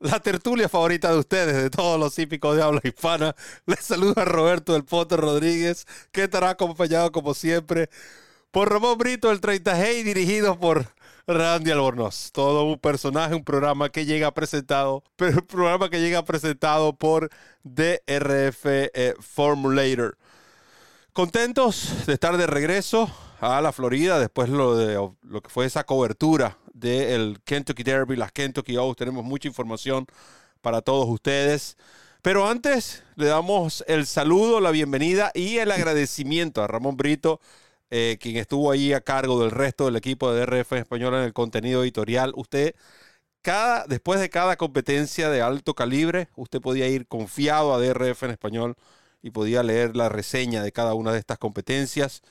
la tertulia favorita de ustedes, de todos los hípicos de habla hispana. Les saluda Roberto del Potro Rodríguez, que estará acompañado como siempre por Ramón Brito, el 30G, dirigido por Randy Albornoz. Todo un personaje, un programa que llega presentado, pero un programa que llega presentado por DRF eh, Formulator. Contentos de estar de regreso a la Florida después lo de lo que fue esa cobertura del Kentucky Derby, las Kentucky Oaks. Tenemos mucha información para todos ustedes. Pero antes le damos el saludo, la bienvenida y el agradecimiento a Ramón Brito eh, quien estuvo ahí a cargo del resto del equipo de DRF en español en el contenido editorial. Usted, cada, después de cada competencia de alto calibre, usted podía ir confiado a DRF en español y podía leer la reseña de cada una de estas competencias.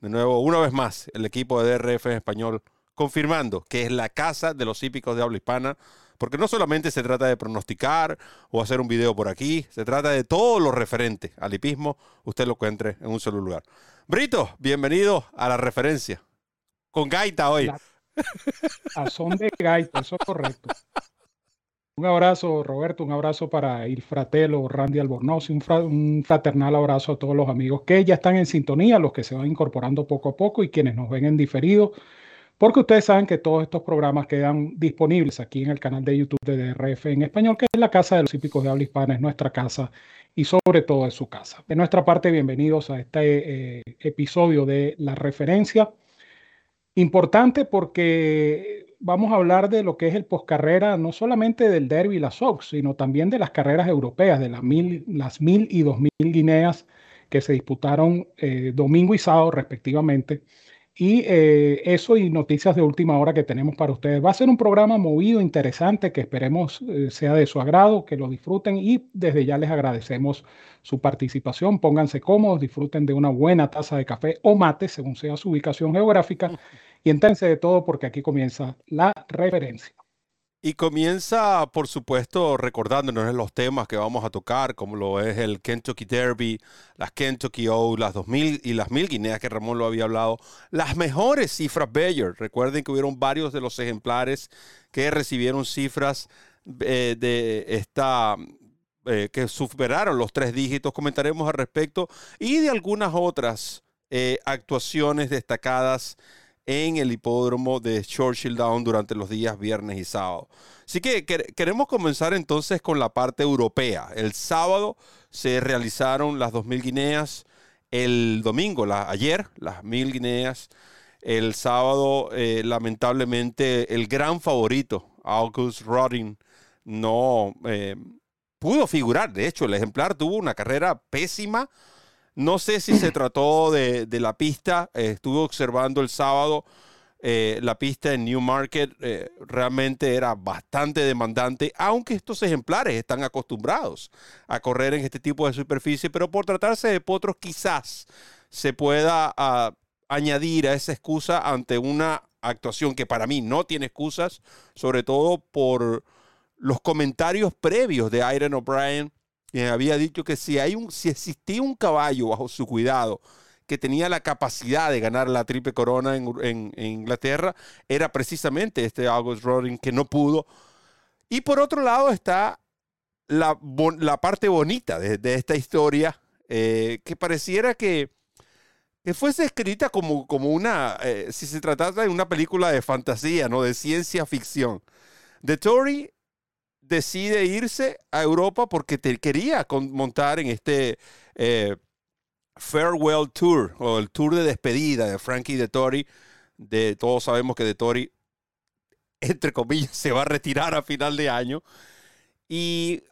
De nuevo, una vez más, el equipo de DRF español confirmando que es la casa de los hípicos de habla hispana, porque no solamente se trata de pronosticar o hacer un video por aquí, se trata de todo lo referente al hipismo, usted lo encuentre en un solo lugar. Brito, bienvenido a la referencia. Con gaita hoy. a son de gaita, eso es correcto. Un abrazo, Roberto, un abrazo para Il Fratello, Randy Albornoz, un, fraternal abrazo a todos los amigos que ya están en sintonía, los que se van incorporando poco a poco y quienes nos ven en diferido, porque ustedes saben que todos estos programas quedan disponibles aquí en el canal de YouTube de DRF en español, que es la casa de los hípicos de habla hispana, es nuestra casa y sobre todo en su casa. De nuestra parte, bienvenidos a este eh, episodio de La Referencia. Importante porque vamos a hablar de lo que es el poscarrera, no solamente del Derby y la Sox, sino también de las carreras europeas, de las mil, las mil y dos mil guineas que se disputaron eh, domingo y sábado respectivamente y eh, eso y noticias de última hora que tenemos para ustedes. Va a ser un programa movido, interesante, que esperemos eh, sea de su agrado, que lo disfruten y desde ya les agradecemos su participación. Pónganse cómodos, disfruten de una buena taza de café o mate, según sea su ubicación geográfica, y entérense de todo porque aquí comienza la referencia. Y comienza, por supuesto, recordándonos los temas que vamos a tocar, como lo es el Kentucky Derby, las Kentucky O, las 2000 y las 1000 guineas que Ramón lo había hablado, las mejores cifras Bayer. Recuerden que hubieron varios de los ejemplares que recibieron cifras eh, de esta eh, que superaron los tres dígitos. Comentaremos al respecto y de algunas otras eh, actuaciones destacadas en el hipódromo de Churchill Down durante los días viernes y sábado. Así que queremos comenzar entonces con la parte europea. El sábado se realizaron las 2.000 guineas, el domingo, la, ayer, las 1.000 guineas, el sábado, eh, lamentablemente, el gran favorito, August Rodin, no eh, pudo figurar. De hecho, el ejemplar tuvo una carrera pésima no sé si se trató de, la pista. Eh, estuve observando el sábado eh, la pista en Newmarket. Eh, realmente era bastante demandante, aunque estos ejemplares están acostumbrados a correr en este tipo de superficie. Pero por tratarse de potros, quizás se pueda ah, añadir a esa excusa ante una actuación que para mí no tiene excusas, sobre todo por los comentarios previos de Iron O'Brien había dicho que si, hay un, si existía un caballo bajo su cuidado que tenía la capacidad de ganar la triple corona en, Inglaterra, era precisamente este August Rodin que no pudo. Y por otro lado está la, la parte bonita de, esta historia, eh, que pareciera que, que, fuese escrita como, como una, eh, si se tratara de una película de fantasía, ¿no? de ciencia ficción. The Tory decide irse a Europa porque te quería montar en este eh, Farewell Tour o el tour de despedida de Frankie de Tori. De, todos sabemos que de Tori, entre comillas, se va a retirar a final de año. Y,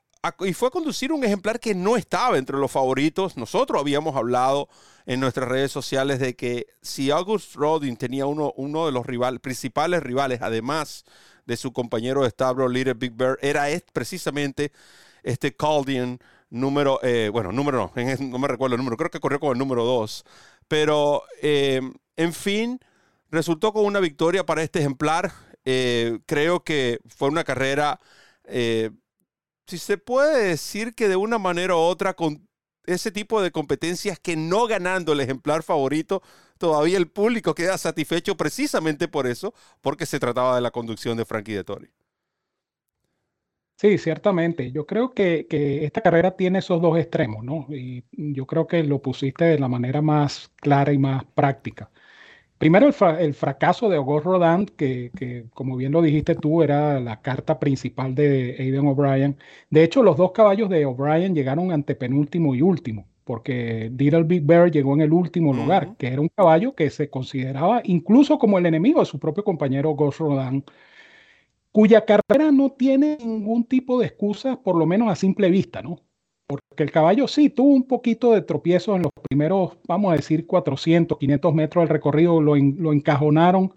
fue a conducir un ejemplar que no estaba entre los favoritos. Nosotros habíamos hablado en nuestras redes sociales de que si August Rodin tenía uno, uno de los rivales, principales rivales, además de su compañero de establo Little Big Bear era precisamente este Caldian número, eh, bueno, número no, no me recuerdo el número, creo que corrió con el número 2, pero eh, en fin, resultó con una victoria para este ejemplar. Eh, creo que fue una carrera, si se puede decir que de una manera u otra, con ese tipo de competencias que no ganando el ejemplar favorito, todavía el público queda satisfecho precisamente por eso, porque se trataba de la conducción de Frankie de Tori. Sí, ciertamente. Yo creo que, esta carrera tiene esos dos extremos, ¿no? Y yo creo que lo pusiste de la manera más clara y más práctica. Primero, el, fracaso de Auguste Rodin, que, como bien lo dijiste tú, era la carta principal de Aiden O'Brien. De hecho, los dos caballos de O'Brien llegaron ante penúltimo y último, porque Little Big Bear llegó en el último lugar, que era un caballo que se consideraba incluso como el enemigo de su propio compañero Auguste Rodin cuya carrera no tiene ningún tipo de excusa, por lo menos a simple vista, ¿no? Porque el caballo sí tuvo un poquito de tropiezo en los primeros, vamos a decir, 400, 500 metros del recorrido, lo, encajonaron,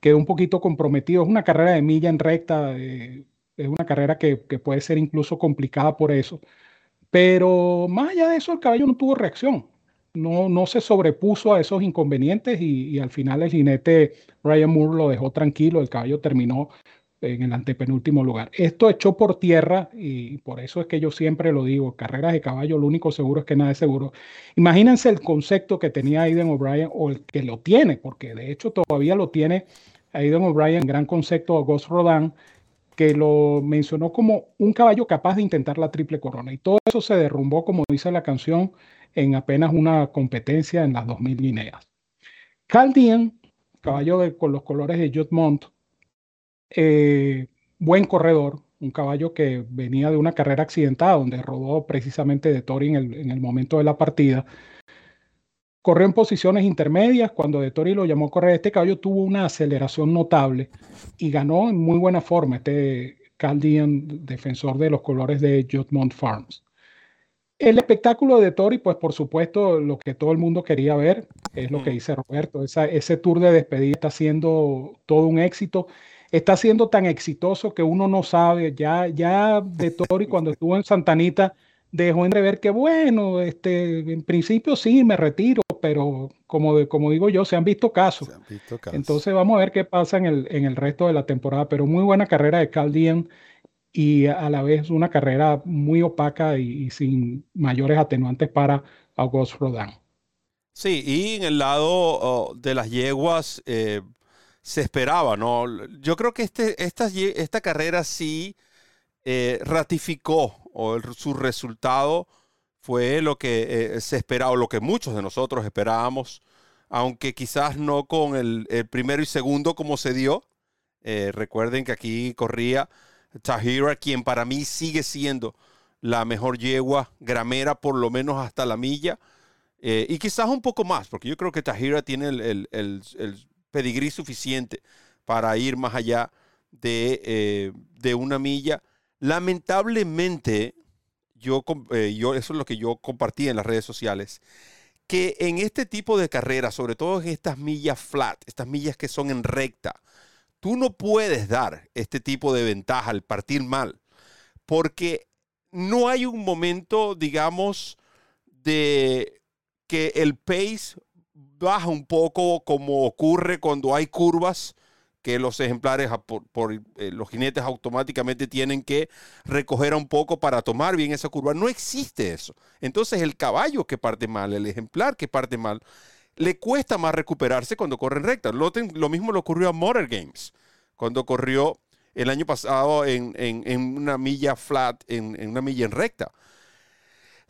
quedó un poquito comprometido. Es una carrera de milla en recta, eh, es una carrera que, puede ser incluso complicada por eso. Pero más allá de eso, el caballo no tuvo reacción. No, se sobrepuso a esos inconvenientes y al final el jinete Ryan Moore lo dejó tranquilo. El caballo terminó en el antepenúltimo lugar. Esto echó por tierra y por eso es que yo siempre lo digo, carreras de caballo, lo único seguro es que nada es seguro. Imagínense el concepto que tenía Aiden O'Brien o el que lo tiene, porque de hecho todavía lo tiene Aiden O'Brien, gran concepto a Ghost Rodan, que lo mencionó como un caballo capaz de intentar la triple corona. Y todo eso se derrumbó, como dice la canción, en apenas una competencia en las 2000 guineas. Cal caballo con los colores de Jotmont, eh, buen corredor, un caballo que venía de una carrera accidentada, donde rodó precisamente de Tori en el, momento de la partida. Corrió en posiciones intermedias. Cuando De Tori lo llamó a correr, este caballo tuvo una aceleración notable y ganó en muy buena forma este Caldian, defensor de los colores de Jotmont Farms. El espectáculo de Tori, pues por supuesto, lo que todo el mundo quería ver, es lo que dice Roberto. ese tour de despedida está siendo todo un éxito está siendo tan exitoso que uno no sabe. Ya, ya de Tori, cuando estuvo en Santanita, dejó entrever que, bueno, este, en principio sí, me retiro, pero como, como digo yo, se han visto casos. Entonces vamos a ver qué pasa en el, en el resto de la temporada. Pero muy buena carrera de Caldian y a la vez una carrera muy opaca y, sin mayores atenuantes para August Rodin. Sí, y en el lado oh, de las yeguas, eh, se esperaba, ¿no? Yo creo que este, esta, esta carrera sí eh, ratificó o su resultado fue lo que eh, se esperaba, lo que muchos de nosotros esperábamos, aunque quizás no con el, primero y segundo como se dio. Eh, recuerden que aquí corría Tahira, quien para mí sigue siendo la mejor yegua gramera, por lo menos hasta la milla. y quizás un poco más, porque yo creo que Tahira tiene el, pedigrí suficiente para ir más allá de, eh, una milla. Lamentablemente, yo, eh, yo, eso es lo que yo compartí en las redes sociales, que en este tipo de carreras, sobre todo en estas millas flat, estas millas que son en recta, tú no puedes dar este tipo de ventaja al partir mal, porque no hay un momento, digamos, de que el pace baja un poco como ocurre cuando hay curvas que los ejemplares por, eh, los jinetes automáticamente tienen que recoger un poco para tomar bien esa curva. No existe eso. Entonces el caballo que parte mal, el ejemplar que parte mal, le cuesta más recuperarse cuando corre en recta. Lo, lo mismo le ocurrió a Motor Games, cuando corrió el año pasado en, una milla flat, en, en una milla en recta.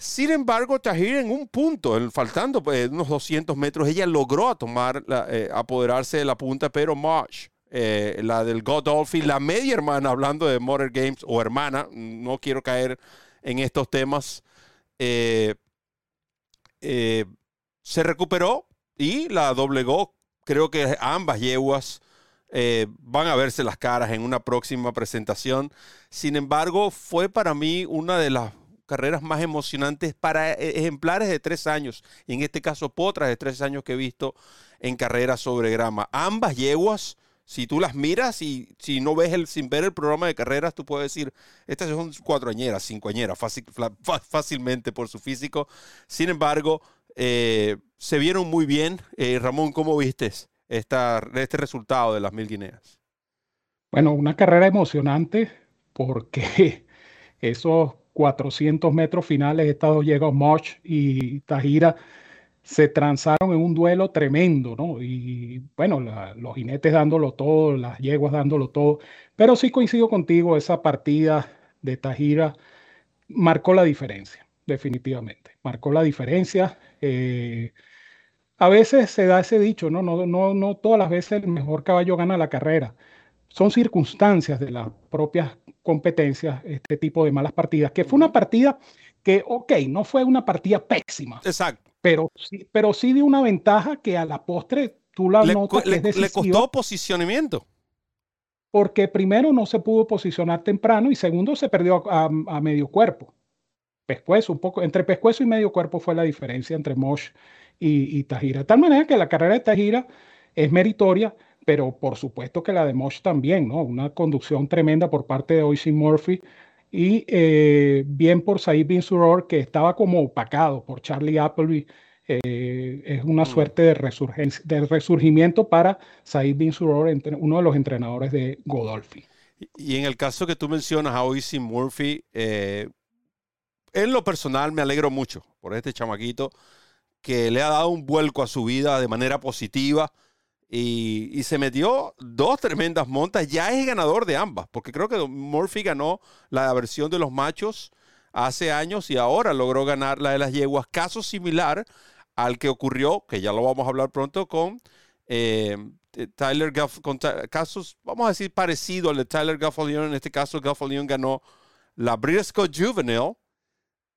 Sin embargo, Tahir en un punto, faltando pues, unos 200 metros, ella logró tomar, eh, apoderarse de la punta, pero Marsh, eh, la del Godolphin, la media hermana, hablando de Motor Games, o hermana, no quiero caer en estos temas, eh, se recuperó y la doblegó. Creo que ambas yeguas van a verse las caras en una próxima presentación. Sin embargo, fue para mí una de las carreras más emocionantes para e, ejemplares de tres años, en este caso potras de tres años que he visto en carreras sobre grama. Ambas yeguas si tú las miras y si no ves el, sin ver el programa de carreras, tú puedes decir, estas son cuatroañeras, cincoañeras, fácil, fácilmente por su físico. Sin embargo, eh, se vieron muy bien. Eh, Ramón, ¿cómo viste esta, este resultado de las mil guineas? Bueno, una carrera emocionante porque esos 400 metros finales, Estados dos March y Tajira, se transaron en un duelo tremendo, ¿no? Y bueno, los jinetes dándolo todo, las yeguas dándolo todo, pero sí coincido contigo, esa partida de Tajira marcó la diferencia, definitivamente, marcó la diferencia. Eh, a veces se da ese dicho, ¿no? No, no, no todas las veces el mejor caballo gana la carrera. Son circunstancias de las propias competencias, este tipo de malas partidas, que fue una partida que, ok, no fue una partida pésima. Exacto pero sí, pero sí de una ventaja que a la postre tú la notas le, le costó posicionamiento. Porque primero no se pudo posicionar temprano y segundo se perdió a, medio cuerpo. Pescuezo, un poco, entre pescuezo y medio cuerpo fue la diferencia entre Mosh y, y Tajira. De tal manera que la carrera de Tajira es meritoria, pero por supuesto que la de Mosh también, ¿no? Una conducción tremenda por parte de Oisin Murphy y eh, bien por Said Bin Suror, que estaba como opacado por Charlie Appleby. Eh, es una mm. suerte de, de resurgimiento para Said Bin Suror, uno de los entrenadores de Godolphin. Y en el caso que tú mencionas a Oisin Murphy, eh, en lo personal me alegro mucho por este chamaquito que le ha dado un vuelco a su vida de manera positiva y, se metió dos tremendas montas. Ya es ganador de ambas, porque creo que Murphy ganó la versión de los machos hace años y ahora logró ganar la de las yeguas. Caso similar al que ocurrió, que ya lo vamos a hablar pronto, con eh, Tyler Guff, con casos, vamos a decir, parecido al de Tyler Guffalion. En este caso, Guffalion ganó la Briscoe Juvenile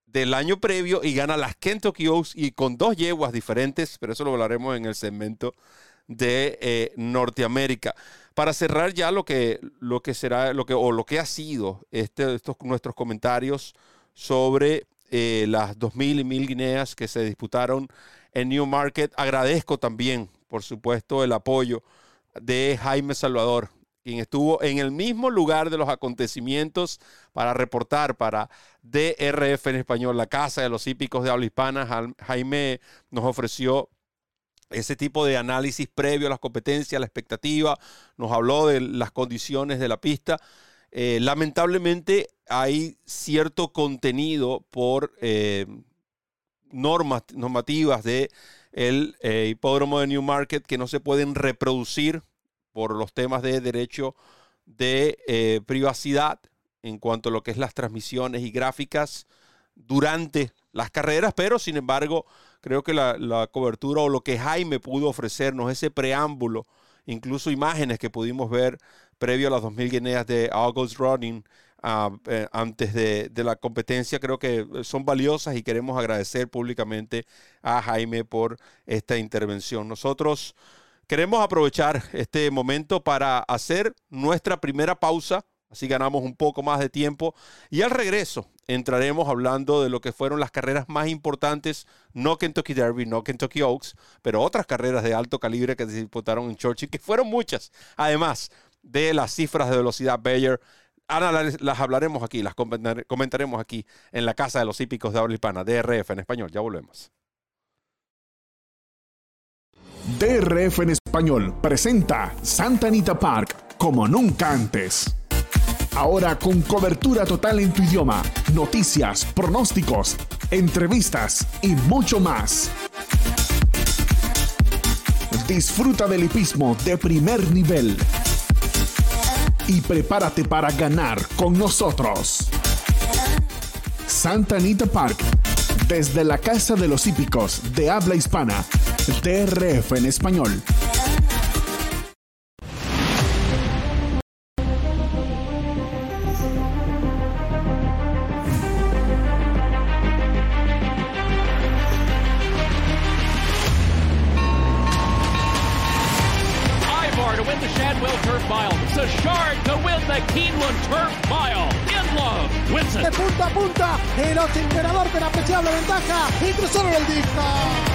del año previo y gana las Kentucky Oaks y con dos yeguas diferentes, pero eso lo hablaremos en el segmento de eh, Norteamérica. Para cerrar ya lo que, lo que será, lo que, o lo que ha sido este, estos nuestros comentarios sobre eh, las 2.000 y 1.000 guineas que se disputaron en Newmarket. Agradezco también, por supuesto, el apoyo de Jaime Salvador, quien estuvo en el mismo lugar de los acontecimientos para reportar para DRF en español, la Casa de los Hípicos de Habla Hispana. Jaime nos ofreció ese tipo de análisis previo a las competencias, la expectativa, nos habló de las condiciones de la pista. Eh, lamentablemente hay cierto contenido por eh, normas normativas de el eh, hipódromo de Newmarket que no se pueden reproducir por los temas de derecho de privacidad en cuanto a lo que es las transmisiones y gráficas durante las carreras, pero sin embargo creo que la, cobertura o lo que Jaime pudo ofrecernos, ese preámbulo, incluso imágenes que pudimos ver previo a las 2.000 guineas de August Running ah, eh, antes de, la competencia, creo que son valiosas y queremos agradecer públicamente a Jaime por esta intervención. Nosotros queremos aprovechar este momento para hacer nuestra primera pausa Así ganamos un poco más de tiempo. Y al regreso entraremos hablando de lo que fueron las carreras más importantes, no Kentucky Derby, no Kentucky Oaks, pero otras carreras de alto calibre que se disputaron en Churchill, que fueron muchas. Además de las cifras de velocidad Bayer, ahora las, hablaremos aquí, las comentaremos aquí en la Casa de los Hípicos de Habla Hispana, DRF en español. Ya volvemos. DRF en español presenta Santa Anita Park como nunca antes. Ahora con cobertura total en tu idioma, noticias, pronósticos, entrevistas y mucho más. Disfruta del hipismo de primer nivel. Y prepárate para ganar con nosotros. Santa Anita Park, desde la Casa de los Hípicos de habla hispana, TRF en español. Mile, in love, De punta a punta, el ocho emperador con apreciable ventaja y cruzaron el disco.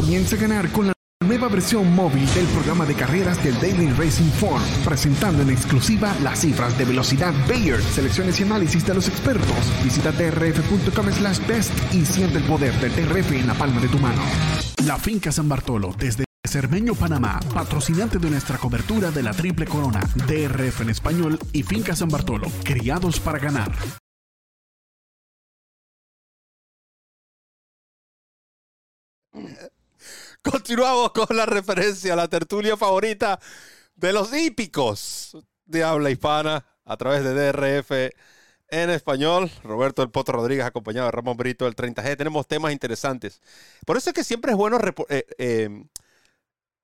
Comienza a ganar con la nueva versión móvil del programa de carreras del Daily Racing Form, presentando en exclusiva las cifras de velocidad Bayer, selecciones y análisis de los expertos. Visita trf.com slash best y siente el poder del TRF en la palma de tu mano. La Finca San Bartolo, desde Cermeño, Panamá, patrocinante de nuestra cobertura de la Triple Corona, DRF en español y Finca San Bartolo, criados para ganar. Continuamos con la referencia la tertulia favorita de los hípicos de habla hispana a través de DRF en español. Roberto El Potro Rodríguez, acompañado de Ramón Brito del 30G. Tenemos temas interesantes. Por eso es que siempre es bueno eh, eh,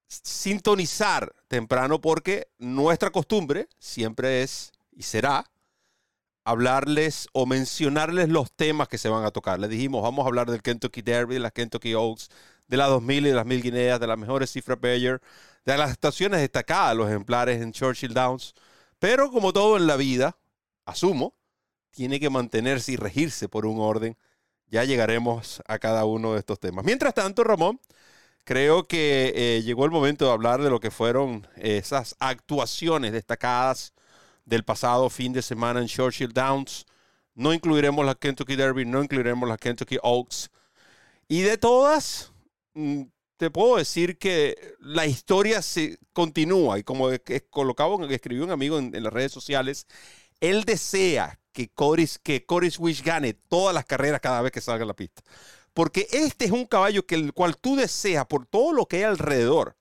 sintonizar temprano, porque nuestra costumbre siempre es y será hablarles o mencionarles los temas que se van a tocar. Les dijimos, vamos a hablar del Kentucky Derby, de las Kentucky Oaks, de las 2000 y de las 1000 guineas, de las mejores cifras Bayer, de las estaciones destacadas, los ejemplares en Churchill Downs. Pero como todo en la vida, asumo, tiene que mantenerse y regirse por un orden. Ya llegaremos a cada uno de estos temas. Mientras tanto, Ramón, creo que eh, llegó el momento de hablar de lo que fueron esas actuaciones destacadas del pasado fin de semana en Churchill Downs. No incluiremos la Kentucky Derby, no incluiremos la Kentucky Oaks. Y de todas, te puedo decir que la historia se continúa. Y como colocaba, escribió un amigo en, las redes sociales, él desea que Coris, que Coris Wish gane todas las carreras cada vez que salga a la pista. Porque este es un caballo que el cual tú deseas, por todo lo que hay alrededor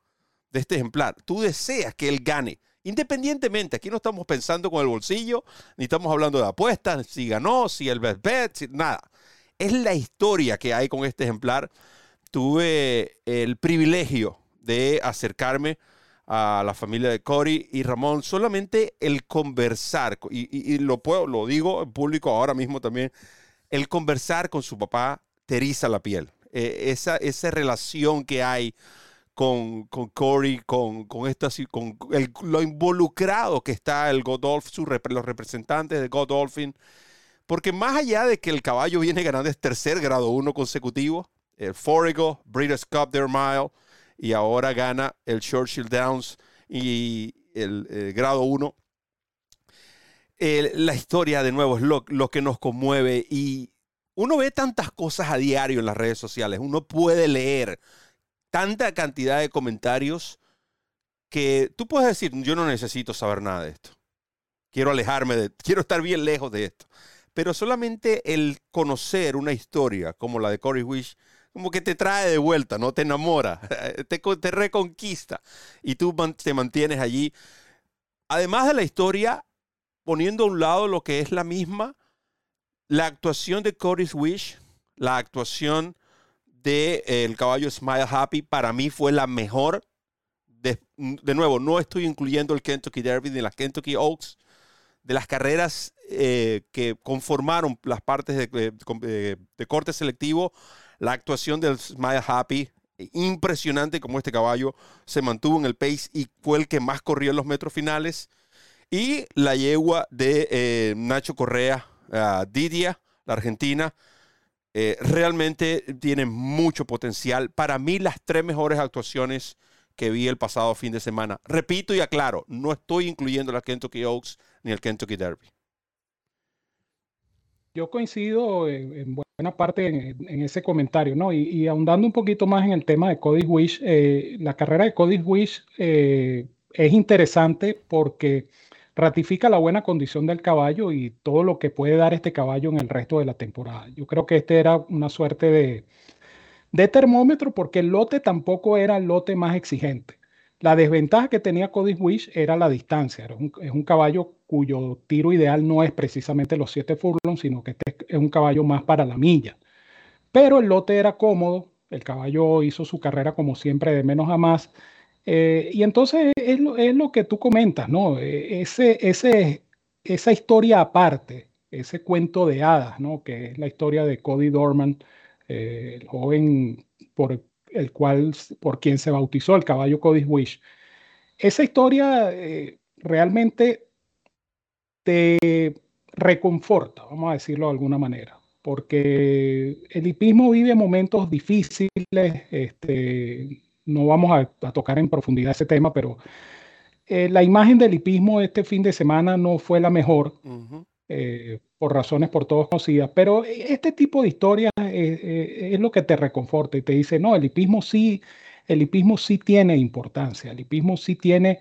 de este ejemplar, tú deseas que él gane. Independientemente, aquí no estamos pensando con el bolsillo, ni estamos hablando de apuestas, si ganó, si el best bet, nada. Es la historia que hay con este ejemplar. Tuve el privilegio de acercarme a la familia de Cory y Ramón, solamente el conversar, y, lo, puedo, lo digo en público ahora mismo también, el conversar con su papá teriza la piel. Eh, esa, esa relación que hay con, con Corey, con, con, esta, con lo involucrado que está el Godolphin, los representantes de Godolphin. Porque más allá de que el caballo viene ganando es tercer grado uno consecutivo, el Forigo, Breeders' Cup Their Mile, y ahora gana el Churchill Downs y el, grado uno. la historia, de nuevo, es lo, lo que nos conmueve y uno ve tantas cosas a diario en las redes sociales, uno puede leer tanta cantidad de comentarios que tú puedes decir, yo no necesito saber nada de esto. Quiero alejarme de, quiero estar bien lejos de esto. Pero solamente el conocer una historia como la de Cory Wish, como que te trae de vuelta, ¿no? Te enamora, te, reconquista y tú te mantienes allí. Además de la historia, poniendo a un lado lo que es la misma, la actuación de Cory Wish, la actuación de eh, el caballo Smile Happy para mí fue la mejor. De, nuevo, no estoy incluyendo el Kentucky Derby ni las Kentucky Oaks. De las carreras eh, que conformaron las partes de, corte selectivo, la actuación del Smile Happy, impresionante como este caballo se mantuvo en el pace y fue el que más corrió en los metros finales. Y la yegua de eh, Nacho Correa, uh, Didia, la argentina, eh, realmente tiene mucho potencial. Para mí, las tres mejores actuaciones que vi el pasado fin de semana. Repito y aclaro, no estoy incluyendo la Kentucky Oaks ni el Kentucky Derby. Yo coincido en, buena parte en, ese comentario, ¿no? Y, ahondando un poquito más en el tema de Cody Wish, eh, la carrera de Cody Wish eh, es interesante porque ratifica la buena condición del caballo y todo lo que puede dar este caballo en el resto de la temporada. Yo creo que este era una suerte de, de termómetro porque el lote tampoco era el lote más exigente. La desventaja que tenía Cody Wish era la distancia. es un caballo cuyo tiro ideal no es precisamente los 7 furlongs, sino que este es un caballo más para la milla. Pero el lote era cómodo, El caballo hizo su carrera como siempre de menos a más. Eh, y entonces es lo, es lo, que tú comentas, ¿no? E, ese, ese, esa historia aparte, ese cuento de hadas, ¿no? Que es la historia de Cody Dorman, eh, el joven por el cual, por quien se bautizó el caballo Cody Wish. Esa historia eh, realmente te reconforta, vamos a decirlo de alguna manera, porque el hipismo vive momentos difíciles, este, no vamos a, tocar en profundidad ese tema, pero eh, la imagen del hipismo este fin de semana no fue la mejor, eh, por razones por todos conocidas, pero este tipo de historias eh, es lo que te reconforta y te dice, no, el hipismo sí, el hipismo sí tiene importancia, el hipismo sí tiene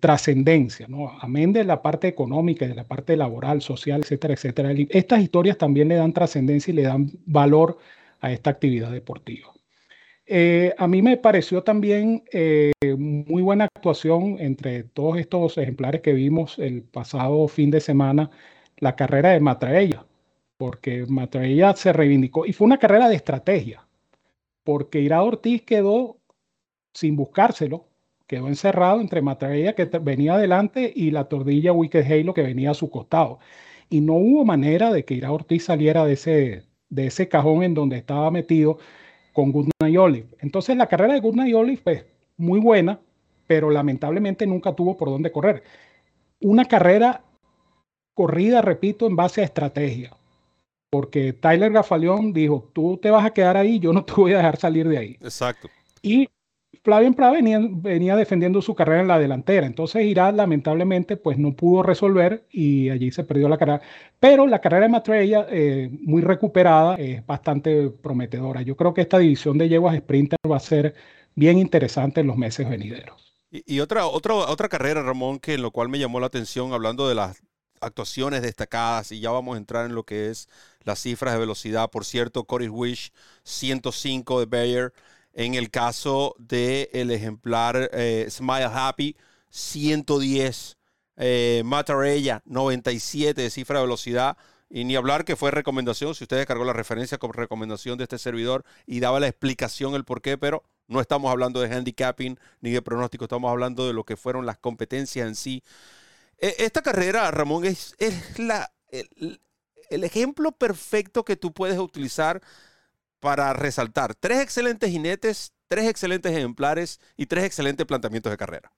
trascendencia, ¿no? Amén de la parte económica, de la parte laboral, social, etcétera, etcétera. Estas historias también le dan trascendencia y le dan valor a esta actividad deportiva. Eh, a mí me pareció también eh, muy buena actuación entre todos estos ejemplares que vimos el pasado fin de semana, la carrera de Matraella, porque Matraella se reivindicó y fue una carrera de estrategia, porque Ira Ortiz quedó sin buscárselo, quedó encerrado entre Matraella que venía adelante y la tordilla Wicked Halo que venía a su costado. Y no hubo manera de que Ira Ortiz saliera de ese, de ese cajón en donde estaba metido con Goodnight Olive. Entonces la carrera de Goodnight Olive es muy buena, pero lamentablemente nunca tuvo por dónde correr. Una carrera corrida, repito, en base a estrategia. Porque Tyler Gafaleón dijo, tú te vas a quedar ahí, yo no te voy a dejar salir de ahí. Exacto. Y Flavien Pla venía, venía, defendiendo su carrera en la delantera. Entonces Irad lamentablemente pues no pudo resolver y allí se perdió la carrera. Pero la carrera de Matrella, eh, muy recuperada, es bastante prometedora. Yo creo que esta división de yeguas Sprinter va a ser bien interesante en los meses venideros. Y, otra, otra, otra carrera, Ramón, que en lo cual me llamó la atención, hablando de las actuaciones destacadas, y ya vamos a entrar en lo que es las cifras de velocidad. Por cierto, Cory Wish, 105 de Bayer. En el caso del el ejemplar eh, Smile Happy, 110. Eh, Matarella, 97 de cifra de velocidad. Y ni hablar que fue recomendación, si usted descargó la referencia como recomendación de este servidor y daba la explicación, el por qué, pero no estamos hablando de handicapping ni de pronóstico, estamos hablando de lo que fueron las competencias en sí. E, esta carrera, Ramón, es, es la, el ejemplo perfecto que tú puedes utilizar para resaltar tres excelentes jinetes, tres excelentes ejemplares y tres excelentes planteamientos de carrera.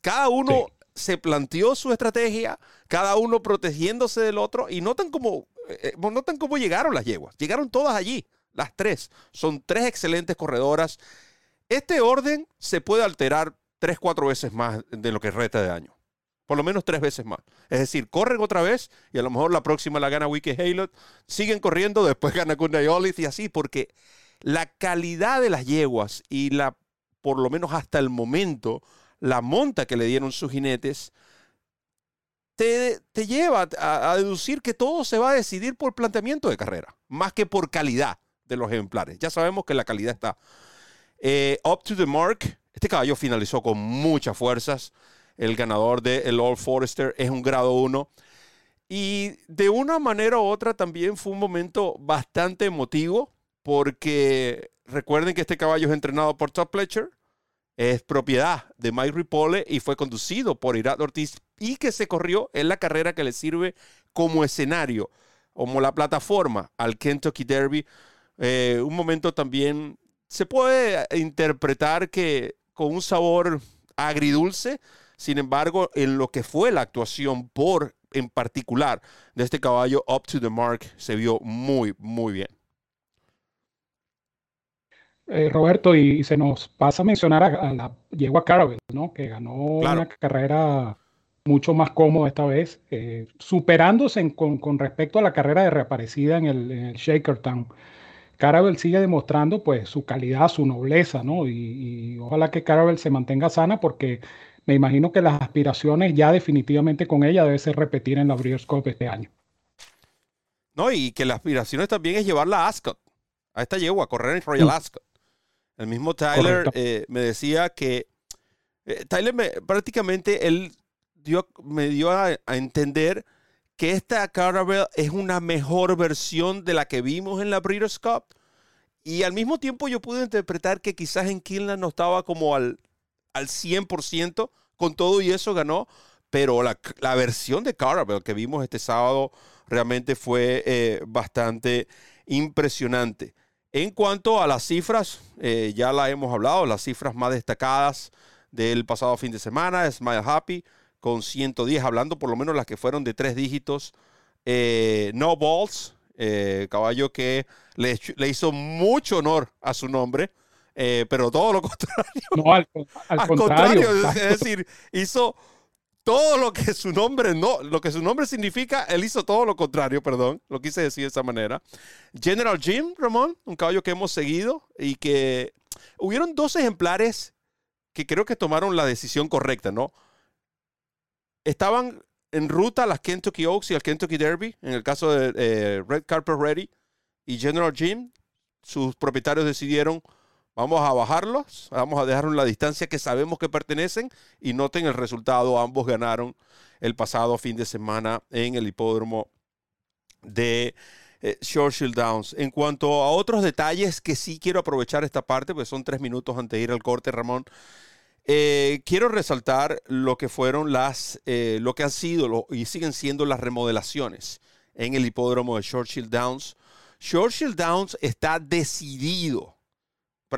Cada uno se planteó su estrategia, cada uno protegiéndose del otro y notan cómo, eh, notan cómo llegaron las yeguas. Llegaron todas allí, las tres. Son tres excelentes corredoras. Este orden se puede alterar tres, cuatro veces más de lo que resta de año por lo menos tres veces más. Es decir, corren otra vez y a lo mejor la próxima la gana Wiki Halo, siguen corriendo, después gana Kunda y así, porque la calidad de las yeguas y la, por lo menos hasta el momento, la monta que le dieron sus jinetes, te, lleva a, deducir que todo se va a decidir por planteamiento de carrera, más que por calidad de los ejemplares. Ya sabemos que la calidad está. Eh, up to the mark, este caballo finalizó con muchas fuerzas el ganador del el All Forester, es un grado 1. Y de una manera u otra también fue un momento bastante emotivo porque recuerden que este caballo es entrenado por Top Pletcher, es propiedad de Mike Ripole y fue conducido por Irat Ortiz y que se corrió en la carrera que le sirve como escenario, como la plataforma al Kentucky Derby. Eh, un momento también se puede interpretar que con un sabor agridulce, sin embargo, en lo que fue la actuación por en particular de este caballo up to the mark se vio muy, muy bien. Eh, Roberto, y, se nos pasa a mencionar a, la yegua Caravel, ¿no? Que ganó una carrera mucho más cómoda esta vez, eh, superándose con, respecto a la carrera de reaparecida en el, en el Shakertown. Caravel sigue demostrando pues su calidad, su nobleza, ¿no? Y, y ojalá que Caravel se mantenga sana porque me imagino que las aspiraciones ya definitivamente con ella debe ser repetir en la Breeders' Cup este año. No, y que las aspiraciones también es llevarla a Ascot, a esta yegua, a correr en Royal mm. Ascot. El mismo Tyler eh, me decía que eh, Tyler me, prácticamente él dio, me dio a, entender que esta Caravel es una mejor versión de la que vimos en la Breeders' Cup Y al mismo tiempo yo pude interpretar que quizás en Kinlan no estaba como al, al 100%, con todo y eso ganó, pero la, la versión de Carabel que vimos este sábado realmente fue eh, bastante impresionante. En cuanto a las cifras, eh, ya la hemos hablado, las cifras más destacadas del pasado fin de semana, Smile Happy con 110, hablando por lo menos las que fueron de tres dígitos. Eh, no Balls, caballo que le, le, hizo mucho honor a su nombre, pero todo lo contrario. No, al, contrario. Es decir, hizo todo lo que su nombre no, lo que su nombre significa, él hizo todo lo contrario, perdón, lo quise decir de esa manera. General Jim, Ramón, un caballo que hemos seguido y que hubieron dos ejemplares que creo que tomaron la decisión correcta, ¿no? Estaban en ruta a las Kentucky Oaks y al Kentucky Derby, en el caso de eh, Red Carpet Ready y General Jim, sus propietarios decidieron Vamos a bajarlos, vamos a dejar la distancia que sabemos que pertenecen y noten el resultado. Ambos ganaron el pasado fin de semana en el hipódromo de eh, Churchill Downs. En cuanto a otros detalles que sí quiero aprovechar esta parte, pues son tres minutos antes de ir al corte, Ramón. Eh, quiero resaltar lo que fueron las, eh, lo que han sido y siguen siendo las remodelaciones en el hipódromo de Churchill Downs. Churchill Downs está decidido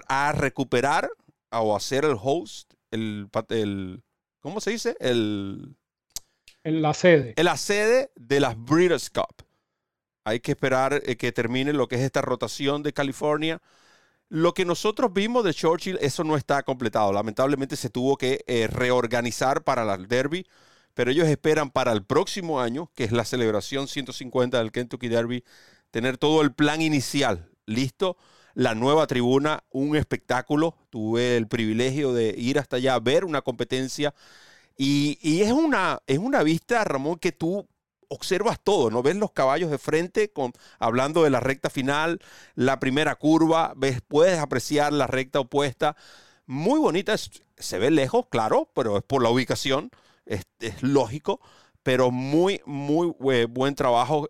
a recuperar o hacer el host, el, el ¿cómo se dice? El, la sede. La sede de las Breeders' Cup. Hay que esperar eh, que termine lo que es esta rotación de California. Lo que nosotros vimos de Churchill, eso no está completado. Lamentablemente se tuvo que eh, reorganizar para el Derby, pero ellos esperan para el próximo año, que es la celebración 150 del Kentucky Derby, tener todo el plan inicial listo la nueva tribuna, un espectáculo. Tuve el privilegio de ir hasta allá a ver una competencia y, es, una, es una vista, Ramón, que tú observas todo, ¿no? Ves los caballos de frente, con, hablando de la recta final, la primera curva, ves, puedes apreciar la recta opuesta. Muy bonita, se ve lejos, claro, pero es por la ubicación, es, lógico, pero muy, muy eh, buen trabajo.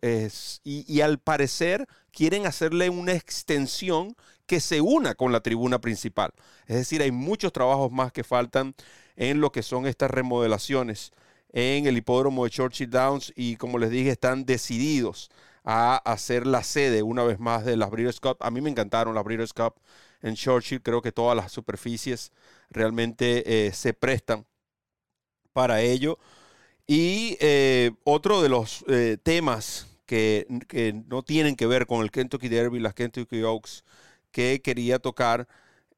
Y al parecer quieren hacerle una extensión que se una con la tribuna principal. Es decir, hay muchos trabajos más que faltan en lo que son estas remodelaciones en el hipódromo de Churchill Downs y como les dije, están decididos a hacer la sede una vez más de las Breeders' Cup. A mí me encantaron las Breeders' Cup en Churchill. Creo que todas las superficies realmente eh, se prestan para ello. Y eh, otro de los eh, temas que, no tienen que ver con el Kentucky Derby, las Kentucky Oaks, que quería tocar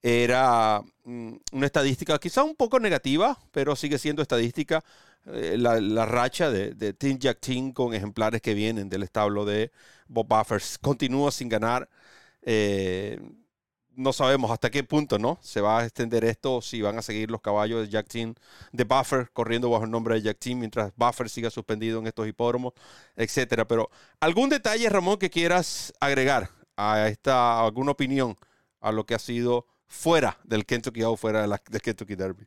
era mm, una estadística quizá un poco negativa, pero sigue siendo estadística. Eh, la, racha de, de Team Jack Team con ejemplares que vienen del establo de Bob Buffers continúa sin ganar. Eh, no sabemos hasta qué punto no se va a extender esto, si van a seguir los caballos de Jack Team, de Buffer, corriendo bajo el nombre de Jack Team, mientras Buffer siga suspendido en estos hipódromos, etcétera. Pero, ¿algún detalle, Ramón, que quieras agregar a esta, alguna opinión a lo que ha sido fuera del Kentucky o fuera de la, Kentucky Derby?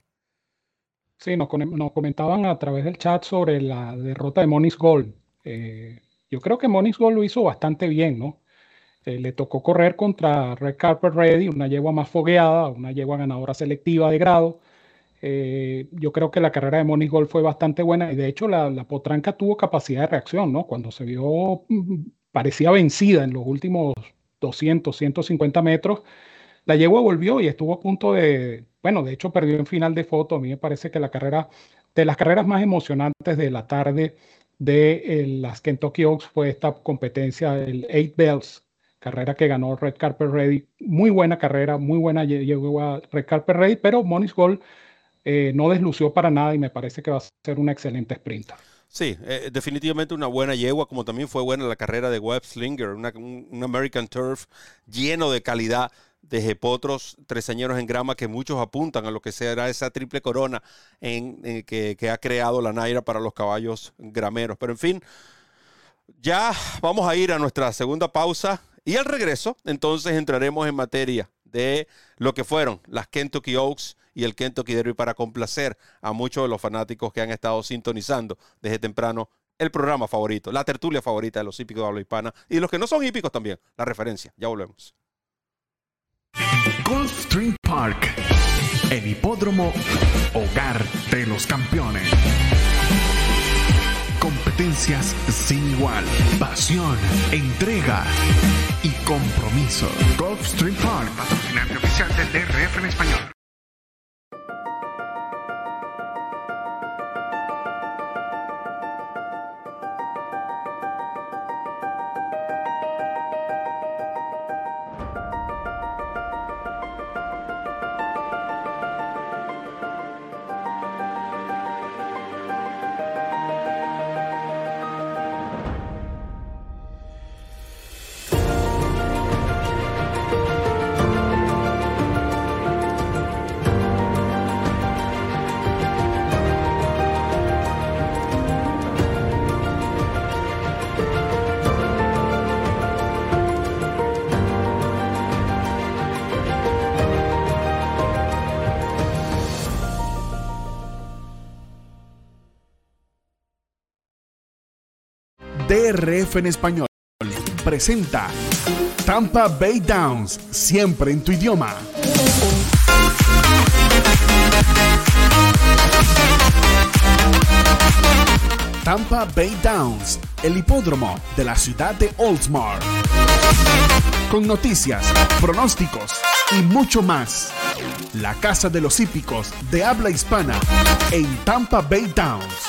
Sí, nos, comentaban a través del chat sobre la derrota de Monis Gold. Eh, yo creo que Monis Gold lo hizo bastante bien, ¿no? Eh, le tocó correr contra Red Carpet Ready, una yegua más fogueada, una yegua ganadora selectiva de grado. Eh, yo creo que la carrera de Moniz Gold fue bastante buena y de hecho la, potranca tuvo capacidad de reacción, ¿no? Cuando se vio, mm, parecía vencida en los últimos 200, 150 metros, la yegua volvió y estuvo a punto de, bueno, de hecho perdió en final de foto. A mí me parece que la carrera, de las carreras más emocionantes de la tarde de eh, las Kentucky Oaks fue esta competencia, el Eight Bells, carrera que ganó Red Carpet Ready. Muy buena carrera, muy buena llegó Red Carpet Ready, pero Moniz Gold eh, no deslució para nada y me parece que va a ser una excelente sprinter. Sí, eh, definitivamente una buena yegua, como también fue buena la carrera de Webb Slinger, un, American Turf lleno de calidad de jepotros tresañeros en grama que muchos apuntan a lo que será esa triple corona en, que, que, ha creado la Naira para los caballos grameros. Pero en fin, ya vamos a ir a nuestra segunda pausa y al regreso, entonces entraremos en materia de lo que fueron las Kentucky Oaks y el Kentucky Derby para complacer a muchos de los fanáticos que han estado sintonizando desde temprano el programa favorito, la tertulia favorita de los hípicos de habla hispana y los que no son hípicos también, la referencia. Ya volvemos. Gulfstream Park, el hipódromo hogar de los campeones. Sin igual, pasión, entrega y compromiso. Gulfstream Park, patrocinante oficial del DRF en español. DRF en español presenta Tampa Bay Downs, siempre en tu idioma. Tampa Bay Downs, el hipódromo de la ciudad de Oldsmar. Con noticias, pronósticos y mucho más. La casa de los hípicos de habla hispana en Tampa Bay Downs.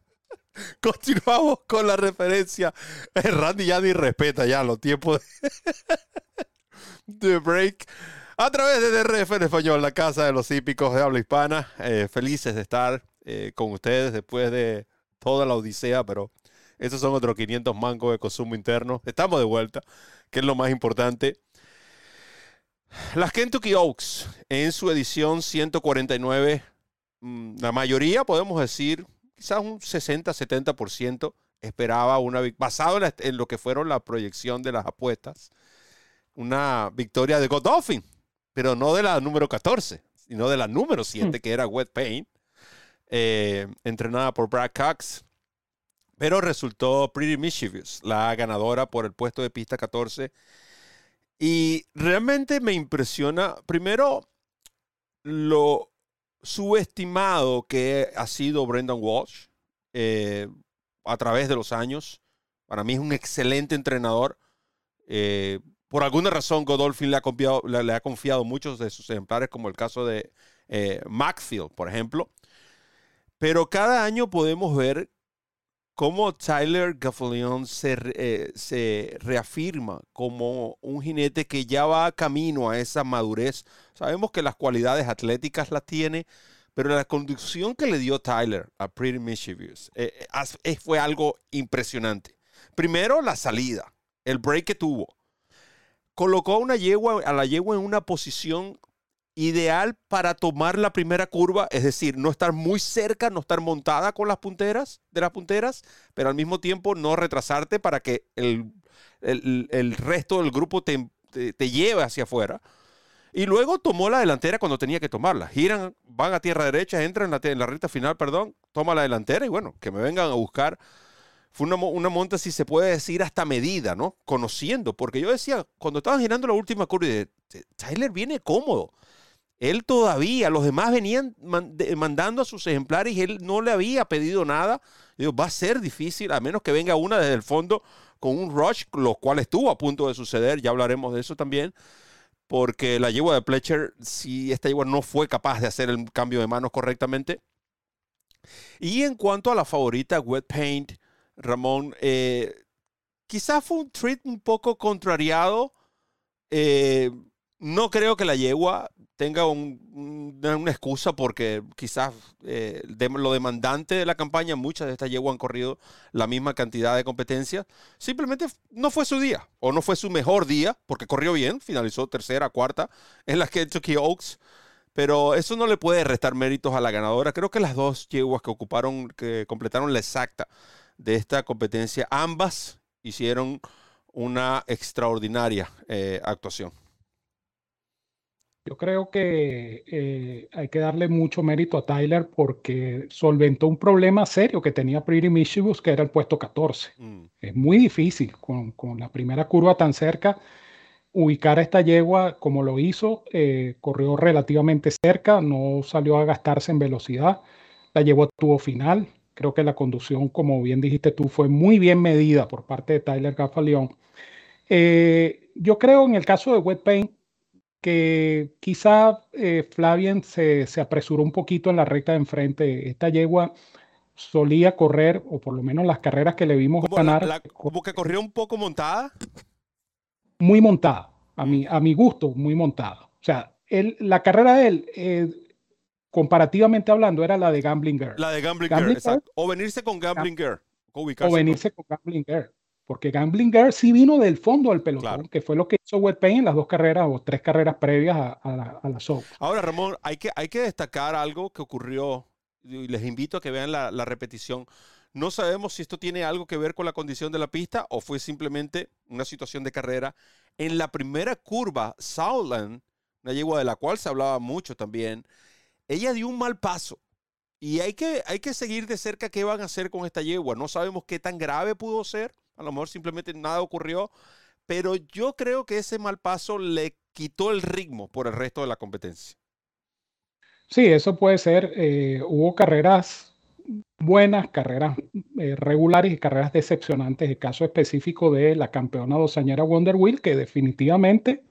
Continuamos con la referencia. Eh, Randy ya ni respeta ya los tiempos de, break. A través de DRF en español, la casa de los hípicos de habla hispana. Eh, felices de estar eh, con ustedes después de toda la odisea, pero estos son otros 500 mangos de consumo interno. Estamos de vuelta, que es lo más importante. Las Kentucky Oaks, en su edición 149, mm, la mayoría, podemos decir, quizás un 60-70% esperaba una basado en, lo que fueron la proyección de las apuestas, una victoria de Godolphin, pero no de la número 14, sino de la número 7, que era Wet Pain, eh, entrenada por Brad Cox. Pero resultó Pretty Mischievous, la ganadora por el puesto de pista 14. Y realmente me impresiona, primero, lo subestimado que ha sido Brendan Walsh eh, a través de los años. Para mí es un excelente entrenador. Eh, por alguna razón, Godolphin le ha, confiado, le, ha, confiado, muchos de sus ejemplares, como el caso de eh, Maxfield, por ejemplo. Pero cada año podemos ver cómo Tyler Gaffalion se, se reafirma como un jinete que ya va camino a esa madurez. Sabemos que las cualidades atléticas las tiene, pero la conducción que le dio Tyler a Pretty Mischievous eh, eh, fue algo impresionante. Primero, la salida, el break que tuvo. Colocó a, una yegua, a la yegua en una posición ideal para tomar la primera curva, es decir, no estar muy cerca, no estar montada con las punteras de las punteras, pero al mismo tiempo no retrasarte para que el, resto del grupo te, te, lleve hacia afuera. Y luego tomó la delantera cuando tenía que tomarla. Giran, van a tierra derecha, entran en la, en la recta final, perdón, toma la delantera y bueno, que me vengan a buscar. Fue una, una, monta, si se puede decir, hasta medida, ¿no? Conociendo, porque yo decía, cuando estaban girando la última curva, Tyler viene cómodo él todavía, los demás venían mandando a sus ejemplares y él no le había pedido nada. Va a ser difícil, a menos que venga una desde el fondo con un rush, lo cual estuvo a punto de suceder, ya hablaremos de eso también, porque la yegua de Pletcher, si esta yegua no fue capaz de hacer el cambio de manos correctamente. Y en cuanto a la favorita, Wet Paint, Ramón, eh, quizás fue un treat un poco contrariado. Eh, no creo que la yegua tenga una excusa porque quizás eh, lo demandante de la campaña, muchas de estas yeguas han corrido la misma cantidad de competencias. Simplemente no fue su día o no fue su mejor día porque corrió bien, finalizó tercera, cuarta en las Kentucky Oaks. Pero eso no le puede restar méritos a la ganadora. Creo que las dos yeguas que ocuparon, que completaron la exacta de esta competencia, ambas hicieron una extraordinaria eh, actuación. Yo creo que eh, hay que darle mucho mérito a Tyler porque solventó un problema serio que tenía Pretty Mischievous, que era el puesto 14. Mm. Es muy difícil con, con, la primera curva tan cerca ubicar a esta yegua como lo hizo. Eh, corrió relativamente cerca, no salió a gastarse en velocidad. La yegua tuvo final. Creo que la conducción, como bien dijiste tú, fue muy bien medida por parte de Tyler Gaffalion. Eh, yo creo en el caso de Wet Paint que quizá eh, Flavien se, se, apresuró un poquito en la recta de enfrente. Esta yegua solía correr, o por lo menos las carreras que le vimos ganar. como que corrió un poco montada. Muy montada, a mi, a mi gusto, muy montada. O sea, él, la carrera de él, eh, comparativamente hablando, era la de Gambling Girl. La de Gambling, Girl, exacto. O venirse con Gambling Girl. O, venirse con Gambling Girl porque Gambling Girl sí vino del fondo del pelotón, que fue lo que hizo Wet Pain en las dos carreras o tres carreras previas a, la, a show. Ahora, Ramón, hay que, hay que destacar algo que ocurrió, y les invito a que vean la, la repetición. No sabemos si esto tiene algo que ver con la condición de la pista o fue simplemente una situación de carrera. En la primera curva, Southland, una yegua de la cual se hablaba mucho también, ella dio un mal paso. Y hay que, hay que seguir de cerca qué van a hacer con esta yegua. No sabemos qué tan grave pudo ser a lo mejor simplemente nada ocurrió, pero yo creo que ese mal paso le quitó el ritmo por el resto de la competencia. Sí, eso puede ser. Eh, hubo carreras buenas, carreras eh, regulares y carreras decepcionantes. El caso específico de la campeona dosañera Wonder Wheel, que definitivamente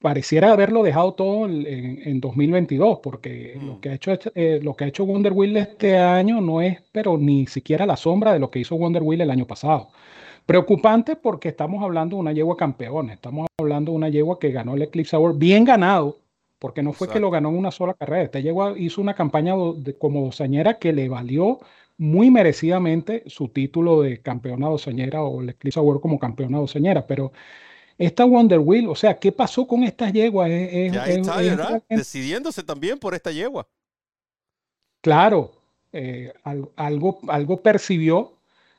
pareciera haberlo dejado todo en, 2022, porque lo, mm. que ha hecho, eh, lo que ha hecho Wonder Wheel este año no es, pero ni siquiera la sombra de lo que hizo Wonder Wheel el año pasado. Preocupante porque estamos hablando de una yegua campeona, estamos hablando de una yegua que ganó el Eclipse Award, bien ganado, porque no fue que lo ganó en una sola carrera. Esta yegua hizo una campaña de, como dosañera que le valió muy merecidamente su título de campeona dosañera o el Eclipse Award como campeona dosañera, pero esta Wonder Wheel, o sea, ¿qué pasó con esta yegua? ya está, ¿verdad? Decidiéndose también por esta yegua. Claro, eh, algo, algo percibió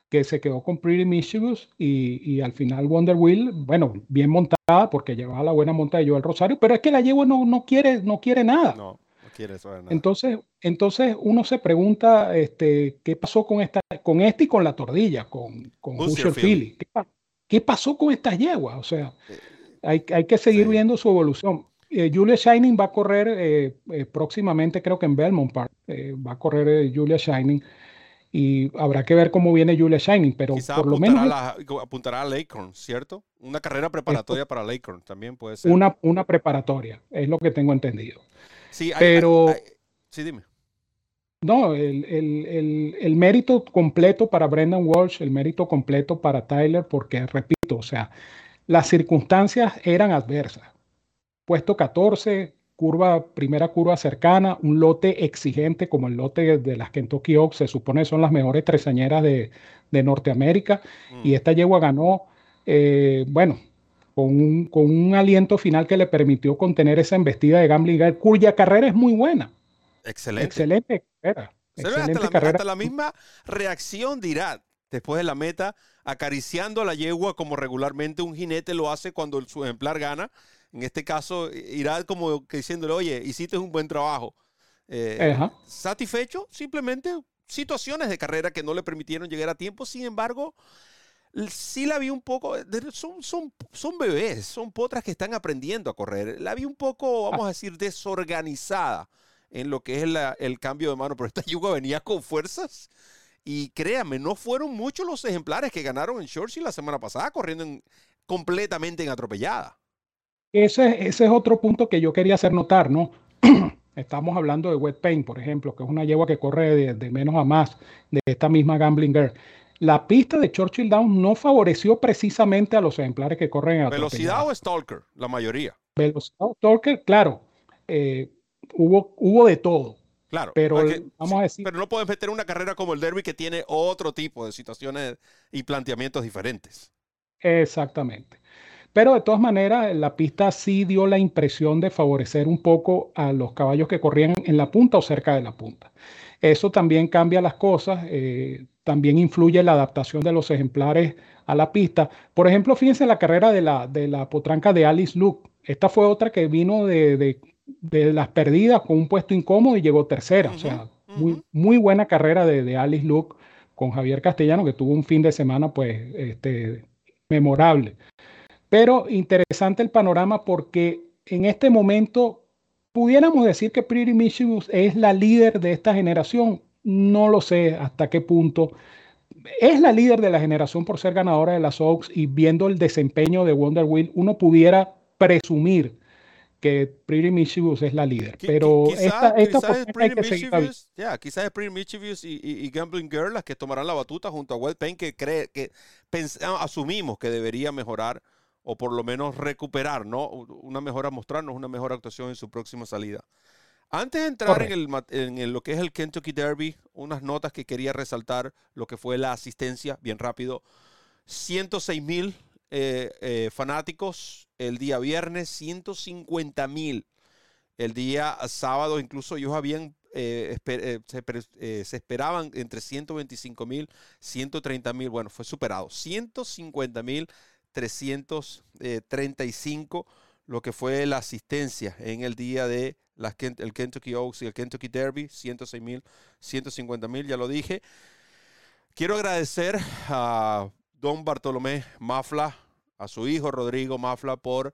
que se quedó con Pretty Mischievous y, al final Wonder Wheel, bueno, bien montada porque llevaba la buena monta de Joel Rosario, pero es que la yegua no, no, quiere, no quiere nada. No, no quiere eso nada. Entonces, entonces uno se pregunta este, qué pasó con esta, con este y con la tordilla, con, con Philly. ¿Qué, ¿Qué pasó con estas yeguas? O sea, hay, hay que seguir viendo su evolución. Eh, Julia Shining va a correr eh, eh, próximamente, creo que en Belmont Park, va a correr Julia Shining y habrá que ver cómo viene Julia Shining, pero por lo menos... apuntará a Lakecorn, ¿cierto? Una carrera preparatoria para Lakecorn también puede ser. Una, una preparatoria, es lo que tengo entendido. Sí, pero... sí, dime. No, el, mérito completo para Brendan Walsh, el mérito completo para Tyler, porque repito, o sea, las circunstancias eran adversas. Puesto 14, curva, primera curva cercana, un lote exigente como el lote de las Kentucky Oaks, se supone son las mejores tresañeras de, Norteamérica, mm. y esta yegua ganó, eh, bueno, con un, con un, aliento final que le permitió contener esa embestida de Gambling cuya carrera es muy buena. Excelente. Excelente carrera. hasta, la, misma reacción de Irat después de la meta, acariciando a la yegua como regularmente un jinete lo hace cuando su ejemplar gana. En este caso, Irat como que diciéndole, oye, hiciste un buen trabajo. Eh, satisfecho, simplemente situaciones de carrera que no le permitieron llegar a tiempo. Sin embargo, sí la vi un poco, son, son, son bebés, son potras que están aprendiendo a correr. La vi un poco, vamos a decir, desorganizada en lo que es el cambio de mano, pero esta yuga venía con fuerzas. Y créanme, no fueron muchos los ejemplares que ganaron en Churchill la semana pasada, corriendo completamente en atropellada. Ese, ese es otro punto que yo quería hacer notar, ¿no? Estamos hablando de Wet Paint, por ejemplo, que es una yegua que corre de, menos a más de esta misma Gambling Girl. La pista de Churchill Downs no favoreció precisamente a los ejemplares que corren en ¿Velocidad o Stalker? La mayoría. Velocidad torque, claro, eh, hubo, hubo de todo. Claro, pero porque- vamos a decir, pero no puedes meter una carrera como el Derby que tiene otro tipo de situaciones y planteamientos diferentes. exactamente. Pero de todas maneras, la pista sí dio la impresión de favorecer un poco a los caballos que corrían en la punta o cerca de la punta. Eso también cambia las cosas, eh, también influye la adaptación de los ejemplares a la pista. Por ejemplo, fíjense la carrera de la, de la potranca de Alice Luke. Esta fue otra que vino de, de- de las perdidas con un puesto incómodo y llegó tercera. O sea, muy, muy buena carrera de, de Alice Luke con Javier Castellano, que tuvo un fin de semana, pues, este, memorable. Pero interesante el panorama porque en este momento pudiéramos decir que Pretty Mischievous es la líder de esta generación. No lo sé hasta qué punto. Es la líder de la generación por ser ganadora de las Oaks y viendo el desempeño de Wonder Wheel, uno pudiera presumir que Pretty Mischievous es la líder. Pero esta, esta quizás es que. Mischievous, ya, quizás es Pretty Mischievous y, y- y Gambling Girl las que tomarán la batuta junto a Wet Pain que cree que ah, asumimos que debería mejorar o por lo menos recuperar, ¿no? Una mejora, mostrarnos una mejor actuación en su próxima salida. Antes de entrar en, el, en el- lo que es el Kentucky Derby, unas notas que quería resaltar, lo que fue la asistencia, bien rápido. 106 mil eh, eh, fanáticos el día viernes, 150 mil el día sábado. Incluso ellos habían, eh, se, se esperaban entre 125 mil, 130 mil. Bueno, fue superado. 150 mil 335 lo que fue la asistencia en el día de el Kentucky Oaks y el Kentucky Derby, 106 mil, 150 mil, ya lo dije. Quiero agradecer a don Bartolomé Mafla, a su hijo Rodrigo Mafla por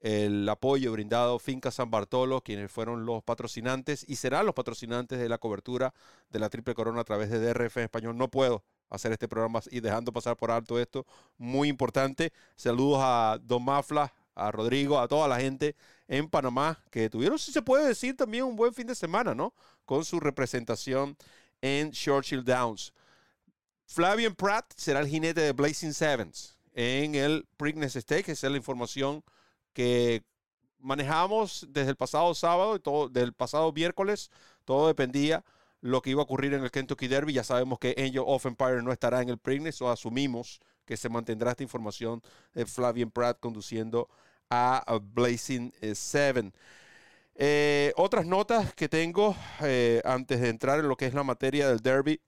el apoyo brindado Finca San Bartolo, quienes fueron los patrocinantes y serán los patrocinantes de la cobertura de la Triple Corona a través de DRF español. No puedo hacer este programa y dejando pasar por alto esto, muy importante. Saludos a Don Mafla, a Rodrigo, a toda la gente en Panamá que tuvieron, si se puede decir, también un buen fin de semana, ¿no? Con su representación en Churchill Downs. Flavian Pratt será el jinete de Blazing Sevens en el Preakness Stakes. Esa es la información que manejamos desde el pasado sábado y todo, del pasado miércoles. Todo dependía lo que iba a ocurrir en el Kentucky Derby. Ya sabemos que Angel of Empire no estará en el Preakness, o asumimos que se mantendrá esta información de Flavian Pratt conduciendo a, Blazing eh, Seven. Eh, otras notas que tengo eh, antes de entrar en lo que es la materia del Derby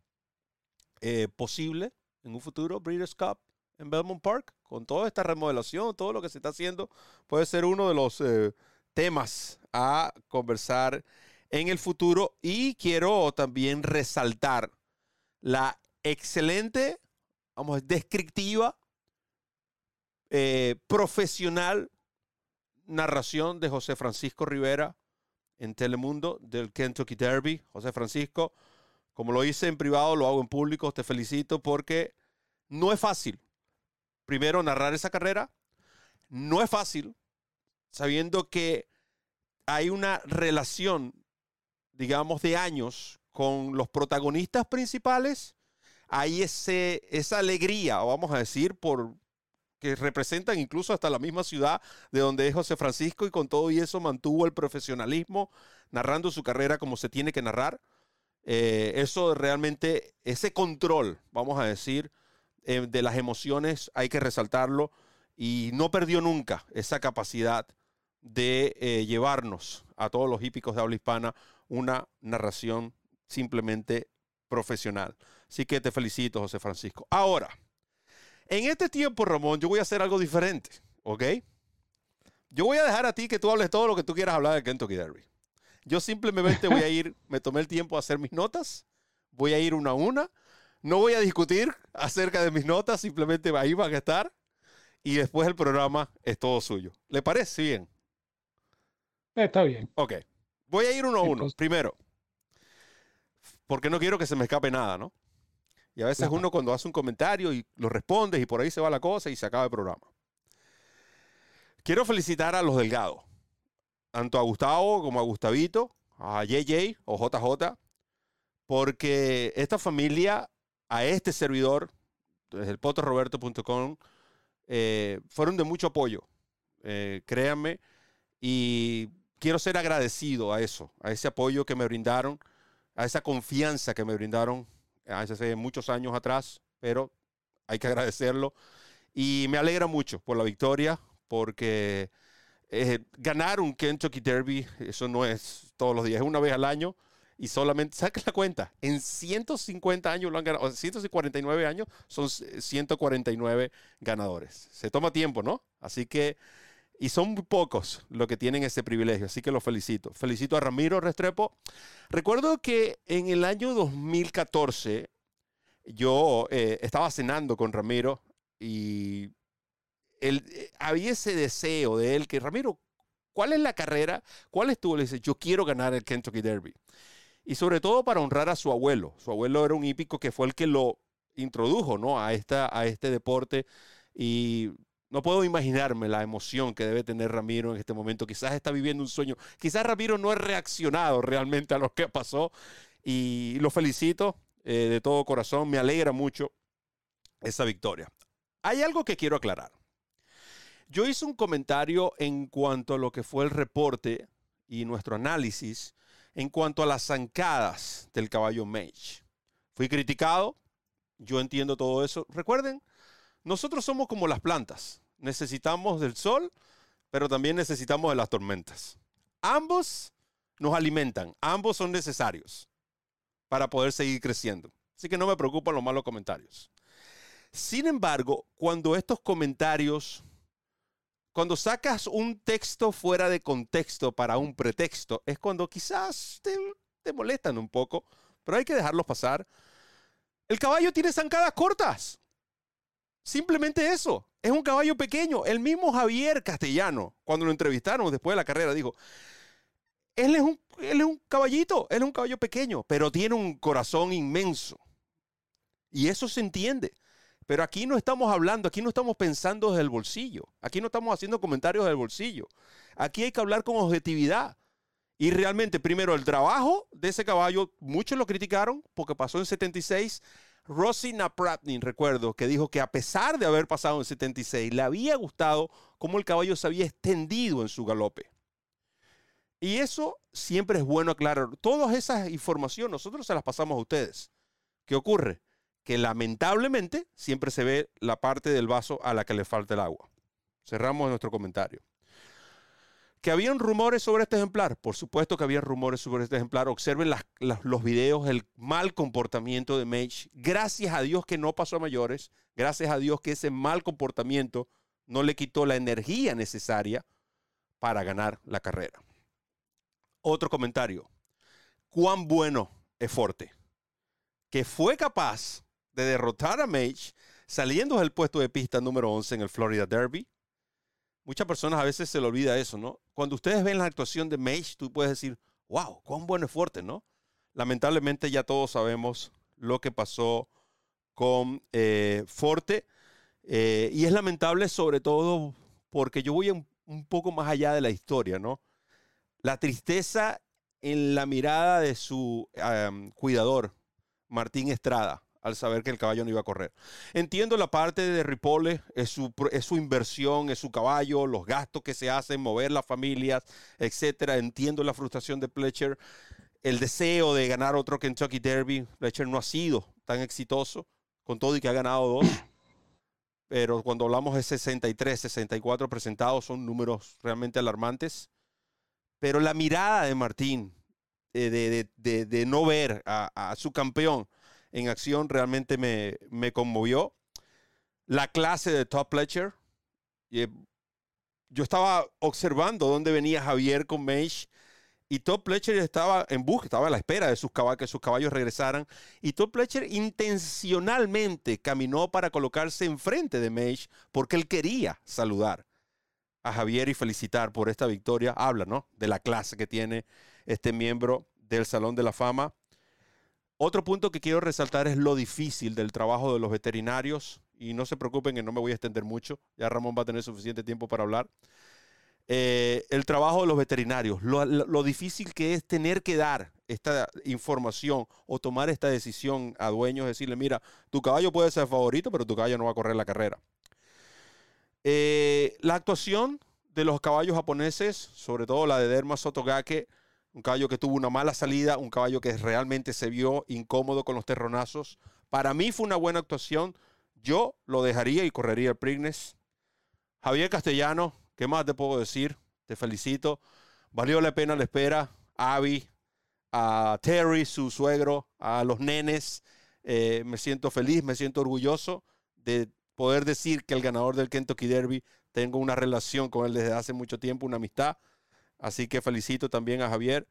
eh, posible en un futuro Breeders' Cup en Belmont Park con toda esta remodelación, todo lo que se está haciendo, puede ser uno de los eh, temas a conversar en el futuro. Y quiero también resaltar la excelente, vamos, descriptiva, eh, profesional narración de José Francisco Rivera en Telemundo del Kentucky Derby. José Francisco, como lo hice en privado, lo hago en público. Te felicito porque no es fácil. Primero, narrar esa carrera. No es fácil, sabiendo que hay una relación, digamos, de años con los protagonistas principales. Hay ese, esa alegría, vamos a decir, por que representan incluso hasta la misma ciudad de donde es José Francisco y con todo y eso mantuvo el profesionalismo narrando su carrera como se tiene que narrar. Eh, eso realmente, ese control, vamos a decir, eh, de las emociones hay que resaltarlo y no perdió nunca esa capacidad de eh, llevarnos a todos los hípicos de habla hispana una narración simplemente profesional. Así que te felicito, José Francisco. Ahora, en este tiempo, Ramón, yo voy a hacer algo diferente, ¿ok? Yo voy a dejar a ti que tú hables todo lo que tú quieras hablar del Kentucky Derby. Yo simplemente voy a ir, me tomé el tiempo a hacer mis notas, voy a ir una a una, no voy a discutir acerca de mis notas, simplemente ahí van a estar y después el programa es todo suyo. ¿Le parece bien? Está bien. Ok. Voy a ir uno a uno. Entonces- Primero, porque no quiero que se me escape nada, ¿no? Y a veces uno cuando hace un comentario y lo respondes y por ahí se va la cosa y se acaba el programa. Quiero felicitar a los delgados, tanto a Gustavo como a Gustavito, a JJ o JJ, porque esta familia, a este servidor, desde el potoroberto.com, eh, fueron de mucho apoyo. Eh, créanme, Y quiero ser agradecido a eso, a ese apoyo que me brindaron, a esa confianza que me brindaron hace muchos años atrás, pero hay que agradecerlo. Y me alegra mucho por la victoria, porque eh, ganar un Kentucky Derby, eso no es todos los días, es una vez al año y solamente, saque la cuenta, en 150 años lo han ganado, o 149 años son 149 ganadores. Se toma tiempo, ¿no? Así que, y son muy pocos los que tienen ese privilegio, así que los felicito. Felicito a Ramiro Restrepo. Recuerdo que en el año 2014 yo eh, estaba cenando con Ramiro y eh, había ese deseo de él que, Ramiro, ¿cuál es la carrera? ¿Cuál es tu? Le dice, yo quiero ganar el Kentucky Derby y sobre todo para honrar a su abuelo. Su abuelo era un hípico que fue el que lo introdujo ¿no? a, esta, a este deporte y no puedo imaginarme la emoción que debe tener Ramiro en este momento. Quizás está viviendo un sueño. Quizás Ramiro no ha reaccionado realmente a lo que pasó y lo felicito eh, de todo corazón. Me alegra mucho esa victoria. Hay algo que quiero aclarar. Yo hice un comentario en cuanto a lo que fue el reporte y nuestro análisis en cuanto a las zancadas del caballo Mage. Fui criticado, yo entiendo todo eso. Recuerden, nosotros somos como las plantas. Necesitamos del sol, pero también necesitamos de las tormentas. Ambos nos alimentan, ambos son necesarios para poder seguir creciendo. Así que no me preocupan los malos comentarios. Sin embargo, cuando estos comentarios cuando sacas un texto fuera de contexto para un pretexto, es cuando quizás te, molestan un poco, pero hay que dejarlos pasar. El caballo tiene zancadas cortas. Simplemente eso. Es un caballo pequeño. El mismo Javier Castellano, cuando lo entrevistaron después de la carrera, dijo, él es un, él es un caballito, él es un caballo pequeño, pero tiene un corazón inmenso. Y eso se entiende. Pero aquí no estamos hablando, aquí no estamos pensando desde el bolsillo, aquí no estamos haciendo comentarios del bolsillo. Aquí hay que hablar con objetividad. Y realmente, primero, el trabajo de ese caballo, muchos lo criticaron porque pasó en 76. Rossi Napratnin, recuerdo, que dijo que a pesar de haber pasado en 76, le había gustado cómo el caballo se había extendido en su galope. Y eso siempre es bueno aclarar. Todas esas informaciones nosotros se las pasamos a ustedes. ¿Qué ocurre? Que lamentablemente siempre se ve la parte del vaso a la que le falta el agua. Cerramos nuestro comentario. ¿Que habían rumores sobre este ejemplar? Por supuesto que había rumores sobre este ejemplar. Observen los videos, el mal comportamiento de Mage. Gracias a Dios que no pasó a mayores. Gracias a Dios que ese mal comportamiento no le quitó la energía necesaria para ganar la carrera. Otro comentario. ¿Cuán bueno es Forte? Que fue capaz de derrotar a Mage saliendo del puesto de pista número 11 en el Florida Derby. Muchas personas a veces se le olvida eso, ¿no? Cuando ustedes ven la actuación de Mage, tú puedes decir, wow, cuán bueno es fuerte, ¿no? Lamentablemente ya todos sabemos lo que pasó con eh, Forte. Eh, y es lamentable sobre todo porque yo voy un, poco más allá de la historia, ¿no? La tristeza en la mirada de su cuidador, Martín Estrada al saber que el caballo no iba a correr. Entiendo la parte de su, es su inversión, es su caballo, los gastos que se hacen, mover las familias, etcétera. Entiendo la frustración de Pletcher, el deseo de ganar otro Kentucky Derby. Pletcher no ha sido tan exitoso, con todo y que ha ganado dos. Pero cuando hablamos de 63, 64 presentados, son números realmente alarmantes. Pero la mirada de Martín, eh, de, no ver a su campeón, en acción realmente me, conmovió. La clase de Top Pletcher. Eh, yo estaba observando dónde venía Javier con Mage y Top Pletcher estaba en busca, estaba a la espera de sus caballos, que sus caballos regresaran. Y Top Pletcher intencionalmente caminó para colocarse enfrente de Mage porque él quería saludar a Javier y felicitar por esta victoria. Habla, ¿no? De la clase que tiene este miembro del Salón de la Fama. Otro punto que quiero resaltar es lo difícil del trabajo de los veterinarios. Y no se preocupen que no me voy a extender mucho. Ya Ramón va a tener suficiente tiempo para hablar. Eh, el trabajo de los veterinarios, lo, difícil que es tener que dar esta información o tomar esta decisión a dueños, decirle, mira, tu caballo puede ser favorito, pero tu caballo no va a correr la carrera. Eh, la actuación de los caballos japoneses, sobre todo la de Derma Sotogake, un caballo que tuvo una mala salida, un caballo que realmente se vio incómodo con los terronazos. Para mí fue una buena actuación. Yo lo dejaría y correría el Prignes. Javier Castellano, ¿qué más te puedo decir? Te felicito. Valió la pena la espera. A Abby, a Terry, su suegro, a los nenes. Eh, me siento feliz, me siento orgulloso de poder decir que el ganador del Kentucky Derby tengo una relación con él desde hace mucho tiempo, una amistad. Así que felicito también a Javier.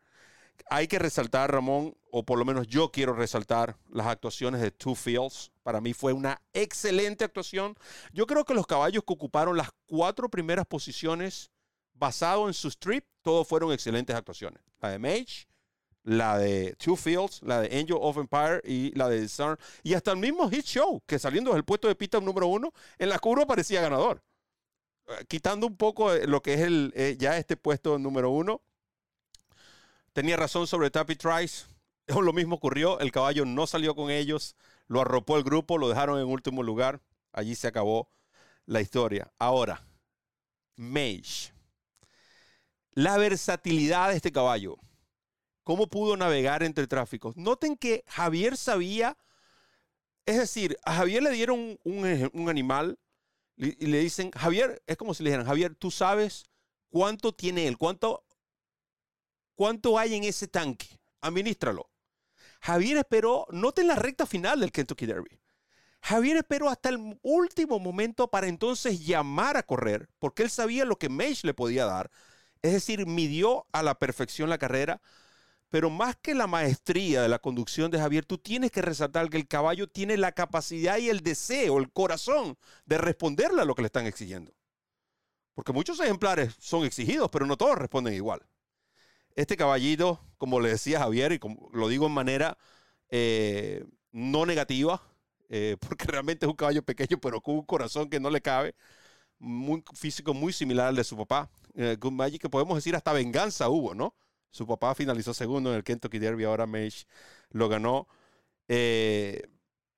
Hay que resaltar, Ramón, o por lo menos yo quiero resaltar las actuaciones de Two Fields. Para mí fue una excelente actuación. Yo creo que los caballos que ocuparon las cuatro primeras posiciones basado en su strip, todos fueron excelentes actuaciones. La de Mage, la de Two Fields, la de Angel of Empire y la de Sun. Y hasta el mismo Hit Show, que saliendo del puesto de pista número uno, en la curva parecía ganador. Eh, quitando un poco lo que es el, eh, ya este puesto número uno, tenía razón sobre Tappy Trice. Lo mismo ocurrió, el caballo no salió con ellos, lo arropó el grupo, lo dejaron en último lugar. Allí se acabó la historia. Ahora, Mage. La versatilidad de este caballo. ¿Cómo pudo navegar entre tráficos? Noten que Javier sabía, es decir, a Javier le dieron un animal y le dicen, Javier, es como si le dijeran, Javier, tú sabes cuánto tiene él, cuánto, cuánto hay en ese tanque, administralo. Javier esperó, noten la recta final del Kentucky Derby. Javier esperó hasta el último momento para entonces llamar a correr, porque él sabía lo que Mage le podía dar. Es decir, midió a la perfección la carrera, pero más que la maestría de la conducción de Javier, tú tienes que resaltar que el caballo tiene la capacidad y el deseo, el corazón de responderle a lo que le están exigiendo. Porque muchos ejemplares son exigidos, pero no todos responden igual. Este caballito, como le decía Javier, y como lo digo en manera eh, no negativa, eh, porque realmente es un caballo pequeño, pero con un corazón que no le cabe, muy físico muy similar al de su papá. Eh, que podemos decir hasta venganza hubo, ¿no? Su papá finalizó segundo en el Kentucky Derby, ahora Mage lo ganó. Eh,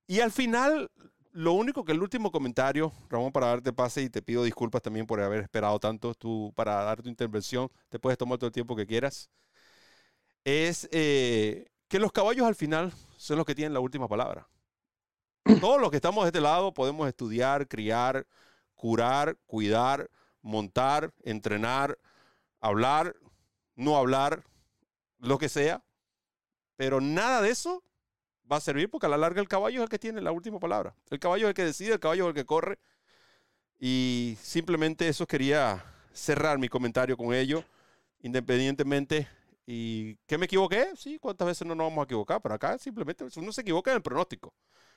y al final, lo único que el último comentario, Ramón, para darte pase y te pido disculpas también por haber esperado tanto tú para dar tu intervención, te puedes tomar todo el tiempo que quieras, es eh, que los caballos al final son los que tienen la última palabra. Todos los que estamos de este lado podemos estudiar, criar, curar, cuidar, montar, entrenar, hablar, no hablar, lo que sea, pero nada de eso va a servir porque a la larga el caballo es el que tiene la última palabra. El caballo es el que decide, el caballo es el que corre. Y simplemente eso quería cerrar mi comentario con ello, independientemente. ¿Y qué me equivoqué? Sí, ¿cuántas veces no nos vamos a equivocar? Pero acá simplemente uno se equivoca en el pronóstico.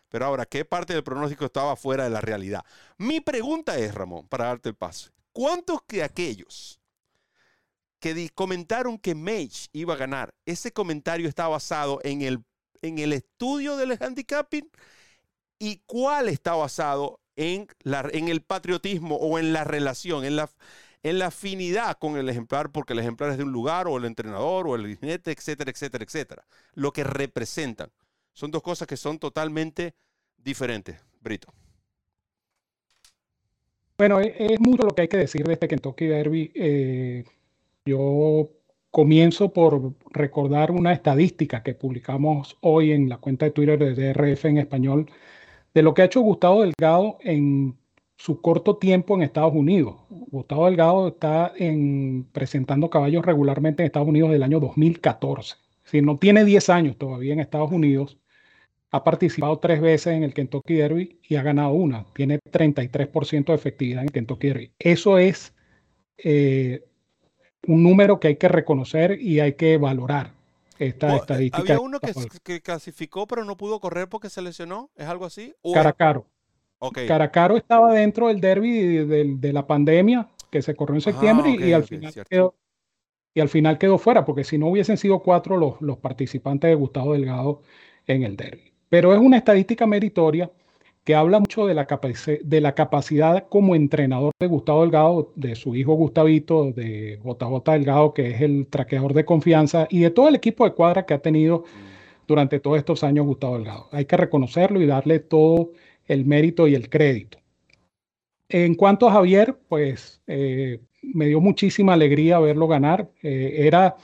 Pero ahora, ¿qué parte del pronóstico estaba fuera de la realidad? Mi pregunta es, Ramón, para darte el paso. ¿Cuántos de aquellos que comentaron que Mage iba a ganar, ese comentario está basado en el, en el estudio del handicapping y cuál está basado en, la, en el patriotismo o en la relación, en la, en la afinidad con el ejemplar, porque el ejemplar es de un lugar o el entrenador o el jinete, etcétera, etcétera, etcétera. Lo que representan. Son dos cosas que son totalmente diferentes. Brito. Bueno, e, es, mucho lo que hay que decir de este Kentucky Derby. Eh, yo comienzo por recordar una estadística que publicamos hoy en la cuenta de Twitter de DRF en español de lo que ha hecho Gustavo Delgado en su corto tiempo en Estados Unidos. Gustavo Delgado está en, presentando caballos regularmente en Estados Unidos del año 2014. Si no tiene 10 años todavía en Estados Unidos, ha participado tres veces en el Kentucky Derby y ha ganado una. Tiene 33% de efectividad en el Kentucky Derby. Eso es eh, un número que hay que reconocer y hay que valorar esta estadística. Había uno que, clasificó pero no pudo correr porque se lesionó, ¿es algo así? Caracaro. Okay. Caracaro estaba dentro del derby de, la pandemia que se corrió en septiembre y, al final quedó, y al final quedó fuera, porque si no hubiesen sido cuatro los, los participantes de Gustavo Delgado en el derby. Pero es una estadística meritoria que habla mucho de la, de la capacidad como entrenador de Gustavo Delgado, de su hijo Gustavito, de JJ Delgado, que es el traqueador de confianza, y de todo el equipo de cuadra que ha tenido durante todos estos años Gustavo Delgado. Hay que reconocerlo y darle todo el mérito y el crédito. En cuanto a Javier, pues eh, me dio muchísima alegría verlo ganar. Eh, era,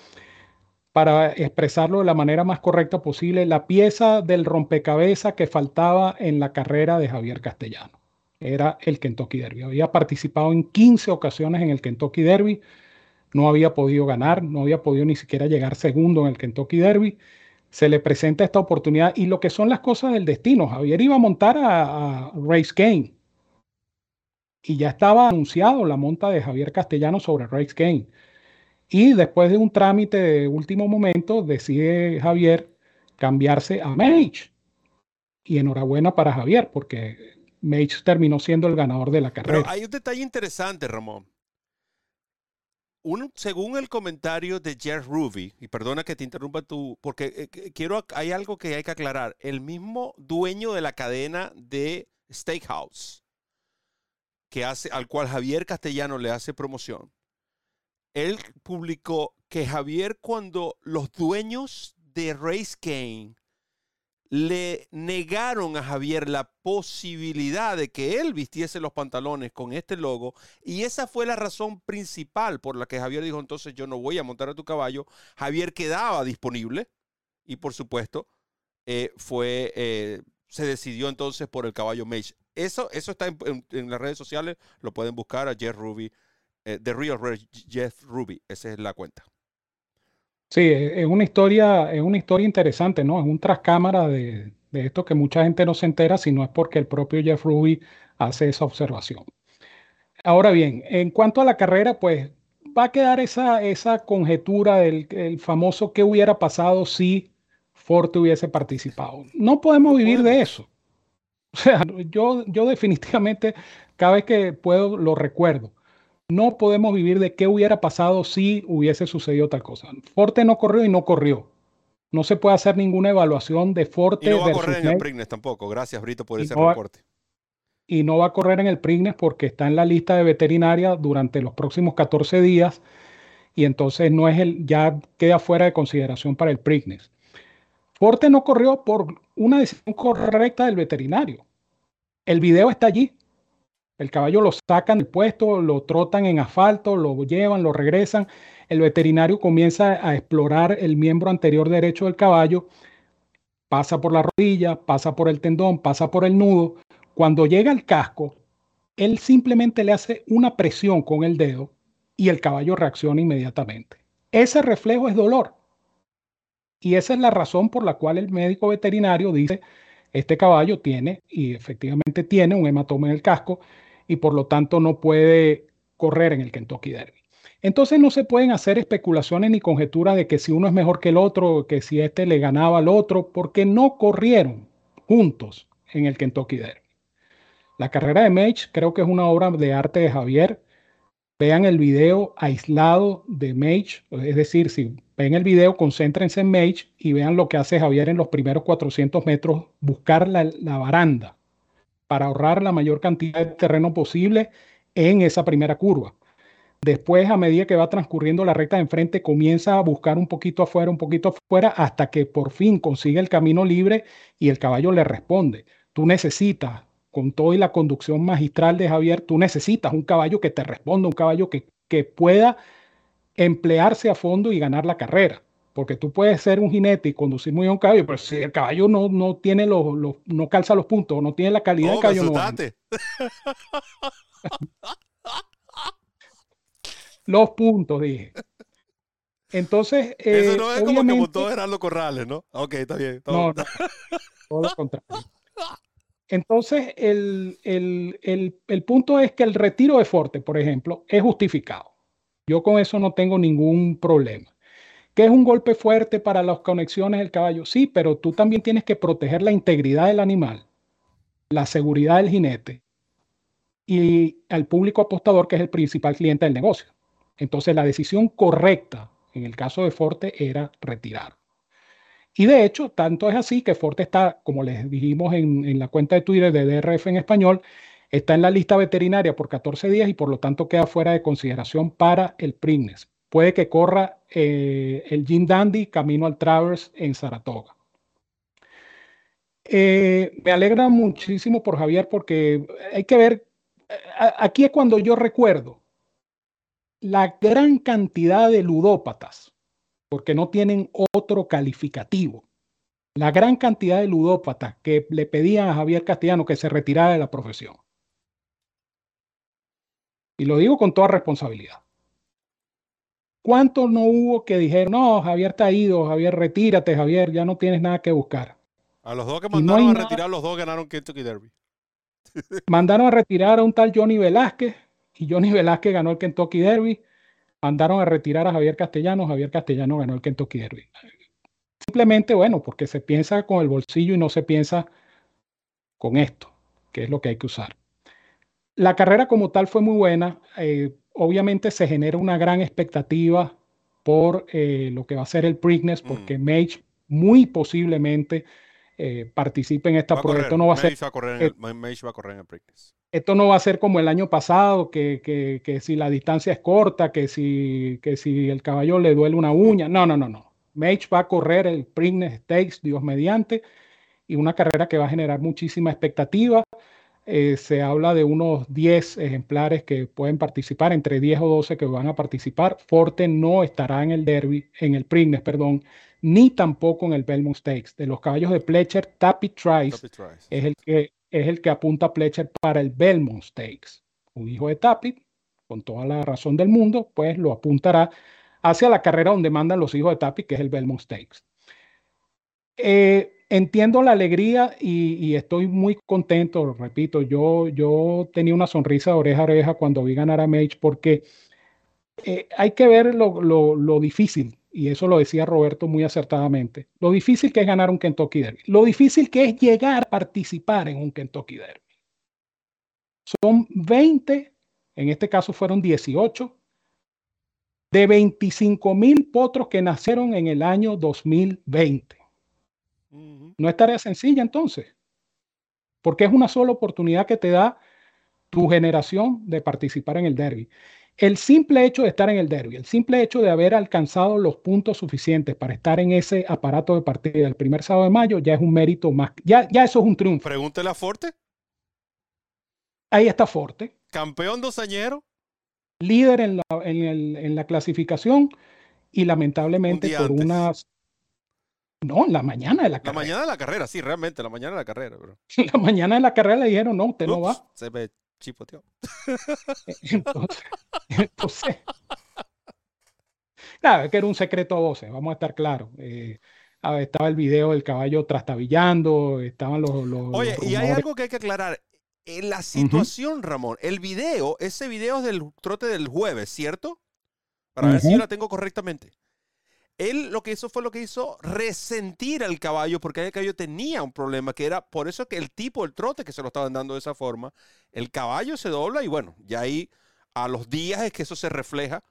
para expresarlo de la manera más correcta posible, la pieza del rompecabezas que faltaba en la carrera de Javier Castellano. Era el Kentucky Derby. Había participado en 15 ocasiones en el Kentucky Derby, no había podido ganar, no había podido ni siquiera llegar segundo en el Kentucky Derby. Se le presenta esta oportunidad y lo que son las cosas del destino. Javier iba a montar a, a Race Kane, y ya estaba anunciado la monta de Javier Castellano sobre Race Kane. Y después de un trámite de último momento, decide Javier cambiarse a Mage. Y enhorabuena para Javier, porque Mage terminó siendo el ganador de la carrera. Pero hay un detalle interesante, Ramón. Un, según el comentario de Jeff Ruby, y perdona que te interrumpa tú, porque eh, quiero, hay algo que hay que aclarar. El mismo dueño de la cadena de Steakhouse que hace, al cual Javier Castellano le hace promoción, él publicó que Javier cuando los dueños de Race Kane le negaron a Javier la posibilidad de que él vistiese los pantalones con este logo y esa fue la razón principal por la que Javier dijo entonces yo no voy a montar a tu caballo. Javier quedaba disponible y por supuesto eh, fue, eh, se decidió entonces por el caballo Mage. Eso, eso está en, las redes sociales, lo pueden buscar a Jeff Ruby, eh, The Real Jeff Ruby, esa es la cuenta. Sí, es una historia, es una historia interesante, ¿no? Es un trascámara de, de esto que mucha gente no se entera si no es porque el propio Jeff Ruby hace esa observación. Ahora bien, en cuanto a la carrera, pues va a quedar esa, esa conjetura del el famoso qué hubiera pasado si Forte hubiese participado. No podemos vivir de eso. O sea, yo, yo definitivamente cada vez que puedo lo recuerdo. No podemos vivir de qué hubiera pasado si hubiese sucedido tal cosa. Forte no corrió y no corrió. No se puede hacer ninguna evaluación de Forte. Y no va a correr en el Prignes tampoco. Gracias, Brito, por ese reporte. Y no va a correr en el Prignes porque está en la lista de veterinaria durante los próximos 14 días y entonces no es el, ya queda fuera de consideración para el Prignes. Forte no corrió por una decisión correcta del veterinario. El video está allí. El caballo lo sacan del puesto, lo trotan en asfalto, lo llevan, lo regresan. El veterinario comienza a explorar el miembro anterior derecho del caballo, pasa por la rodilla, pasa por el tendón, pasa por el nudo. Cuando llega al casco, él simplemente le hace una presión con el dedo y el caballo reacciona inmediatamente. Ese reflejo es dolor. Y esa es la razón por la cual el médico veterinario dice, este caballo tiene, y efectivamente tiene, un hematoma en el casco y por lo tanto no puede correr en el Kentucky Derby. Entonces no se pueden hacer especulaciones ni conjeturas de que si uno es mejor que el otro, que si este le ganaba al otro, porque no corrieron juntos en el Kentucky Derby. La carrera de Mage creo que es una obra de arte de Javier. Vean el video aislado de Mage, es decir, si ven el video, concéntrense en Mage y vean lo que hace Javier en los primeros 400 metros, buscar la, la baranda para ahorrar la mayor cantidad de terreno posible en esa primera curva. Después, a medida que va transcurriendo la recta de enfrente, comienza a buscar un poquito afuera, un poquito afuera, hasta que por fin consigue el camino libre y el caballo le responde. Tú necesitas, con toda la conducción magistral de Javier, tú necesitas un caballo que te responda, un caballo que, que pueda emplearse a fondo y ganar la carrera. Porque tú puedes ser un jinete y conducir muy bien un caballo, pero si el caballo no, no tiene los, no calza los puntos, no tiene la calidad del caballo, no Los puntos, dije. Entonces. Eso no es como que montó Gerardo Corrales, ¿no? Ok, está bien. no, no, todo lo contrario. Entonces, el, el, el, el punto es que el retiro de Forte, por ejemplo, es justificado. Yo con eso no tengo ningún problema. ¿Qué es un golpe fuerte para las conexiones del caballo? Sí, pero tú también tienes que proteger la integridad del animal, la seguridad del jinete y al público apostador, que es el principal cliente del negocio. Entonces, la decisión correcta en el caso de Forte era retirar. Y de hecho, tanto es así que Forte está, como les dijimos en, en la cuenta de Twitter de DRF en español, Está en la lista veterinaria por 14 días y por lo tanto queda fuera de consideración para el Prignes. Puede que corra eh, el Jim Dandy camino al Travers en Saratoga. Eh, me alegra muchísimo por Javier porque hay que ver, aquí es cuando yo recuerdo la gran cantidad de ludópatas, porque no tienen otro calificativo, la gran cantidad de ludópatas que le pedían a Javier Castellano que se retirara de la profesión. Y lo digo con toda responsabilidad. ¿Cuántos no hubo que dijeron, no, Javier está ido, Javier, retírate, Javier, ya no tienes nada que buscar? A los dos que mandaron a retirar, los dos ganaron Kentucky Derby. Mandaron a retirar a un tal Johnny Velázquez y Johnny Velázquez ganó el Kentucky Derby. Mandaron a retirar a Javier Castellano, Javier Castellano ganó el Kentucky Derby. Simplemente, bueno, porque se piensa con el bolsillo y no se piensa con esto, que es lo que hay que usar. La carrera como tal fue muy buena. Eh, obviamente se genera una gran expectativa por eh, lo que va a ser el Preakness, porque mm. Mage muy posiblemente eh, participe en esta prueba. Esto no va a ser. Va a correr en el, Mage va a correr en el Preakness. Esto no va a ser como el año pasado, que, que, que, si la distancia es corta, que si, que si el caballo le duele una uña. No, no, no, no. Mage va a correr el Preakness Stakes, Dios mediante, y una carrera que va a generar muchísima expectativa. Eh, se habla de unos 10 ejemplares que pueden participar, entre 10 o 12 que van a participar. Forte no estará en el Derby, en el Preakness, perdón, ni tampoco en el Belmont Stakes. De los caballos de Pletcher, Tappy Trice, es el que es el que apunta a Pletcher para el Belmont Stakes. Un hijo de Tappy, con toda la razón del mundo, pues lo apuntará hacia la carrera donde mandan los hijos de Tappy, que es el Belmont Stakes. Eh, entiendo la alegría y, estoy muy contento, repito, yo, yo tenía una sonrisa de oreja a oreja cuando vi ganar a Mage porque eh, hay que ver lo, lo, difícil, y eso lo decía Roberto muy acertadamente, lo difícil que es ganar un Kentucky Derby, lo difícil que es llegar a participar en un Kentucky Derby. Son 20, en este caso fueron 18, de 25 mil potros que nacieron en el año 2020. No es tarea sencilla entonces, porque es una sola oportunidad que te da tu generación de participar en el derby. El simple hecho de estar en el derby, el simple hecho de haber alcanzado los puntos suficientes para estar en ese aparato de partida el primer sábado de mayo, ya es un mérito más. Ya, ya eso es un triunfo. Pregúntele a Forte. Ahí está Forte. Campeón dosañero. Líder en la, en la clasificación y lamentablemente por unas no, la mañana de la carrera. La mañana de la carrera, sí, realmente, la mañana de la carrera. La mañana de la carrera le dijeron, no, usted no va. Se ve chipoteado. entonces, entonces claro, que era un secreto 12, vamos a estar claros. Eh, estaba el video del caballo trastabillando, estaban los... Oye, y hay algo que hay que aclarar. En la situación, Ramón, el video, ese video es del trote del jueves, ¿cierto? Para ver si yo la tengo correctamente. Él lo que hizo fue lo que hizo resentir al caballo porque el caballo tenía un problema que era por eso que el tipo, el trote que se lo estaban dando de esa forma, el caballo se dobla y bueno, ya ahí a los días es que eso se refleja.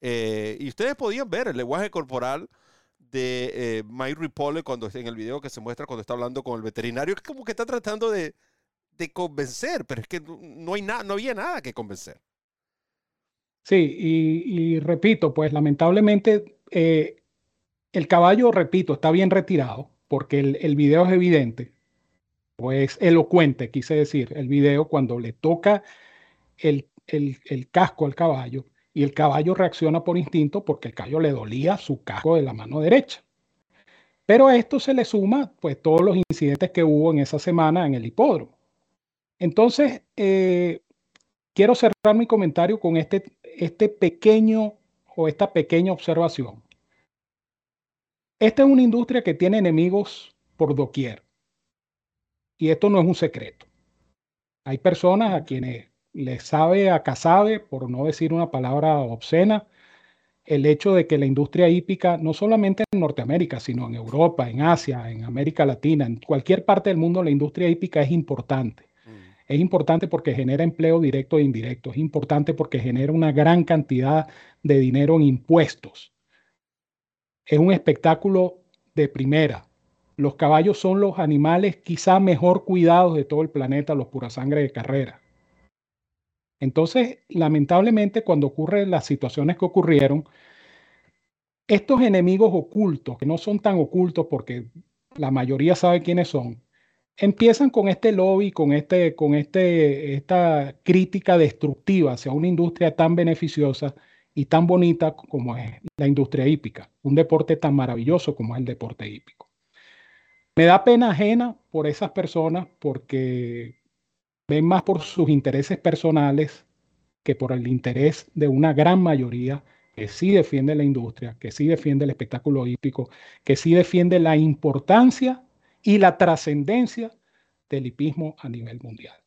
Eh, y ustedes podían ver el lenguaje corporal de eh, Mike Ripolle cuando en el video que se muestra cuando está hablando con el veterinario, que como que está tratando de, convencer, pero es que no, hay no había nada que convencer. Sí, y, repito, pues lamentablemente eh, el caballo, repito, está bien retirado porque el, video es evidente, pues elocuente, quise decir, el video cuando le toca el, el, casco al caballo y el caballo reacciona por instinto porque el caballo le dolía su casco de la mano derecha. Pero a esto se le suma pues todos los incidentes que hubo en esa semana en el hipódromo. Entonces, eh, quiero cerrar mi comentario con este, este pequeño o esta pequeña observación. Esta es una industria que tiene enemigos por doquier. Y esto no es un secreto. Hay personas a quienes les sabe a casabe, por no decir una palabra obscena, el hecho de que la industria hípica, no solamente en Norteamérica, sino en Europa, en Asia, en América Latina, en cualquier parte del mundo, la industria hípica es importante. Mm. Es importante porque genera empleo directo e indirecto. Es importante porque genera una gran cantidad de dinero en impuestos es un espectáculo de primera. Los caballos son los animales quizá mejor cuidados de todo el planeta, los pura sangre de carrera. Entonces, lamentablemente, cuando ocurren las situaciones que ocurrieron, estos enemigos ocultos, que no son tan ocultos porque la mayoría sabe quiénes son, empiezan con este lobby, con, este, con este, esta crítica destructiva hacia una industria tan beneficiosa y tan bonita como es la industria hípica, un deporte tan maravilloso como es el deporte hípico. Me da pena ajena por esas personas porque ven más por sus intereses personales que por el interés de una gran mayoría que sí defiende la industria, que sí defiende el espectáculo hípico, que sí defiende la importancia y la trascendencia del hipismo a nivel mundial.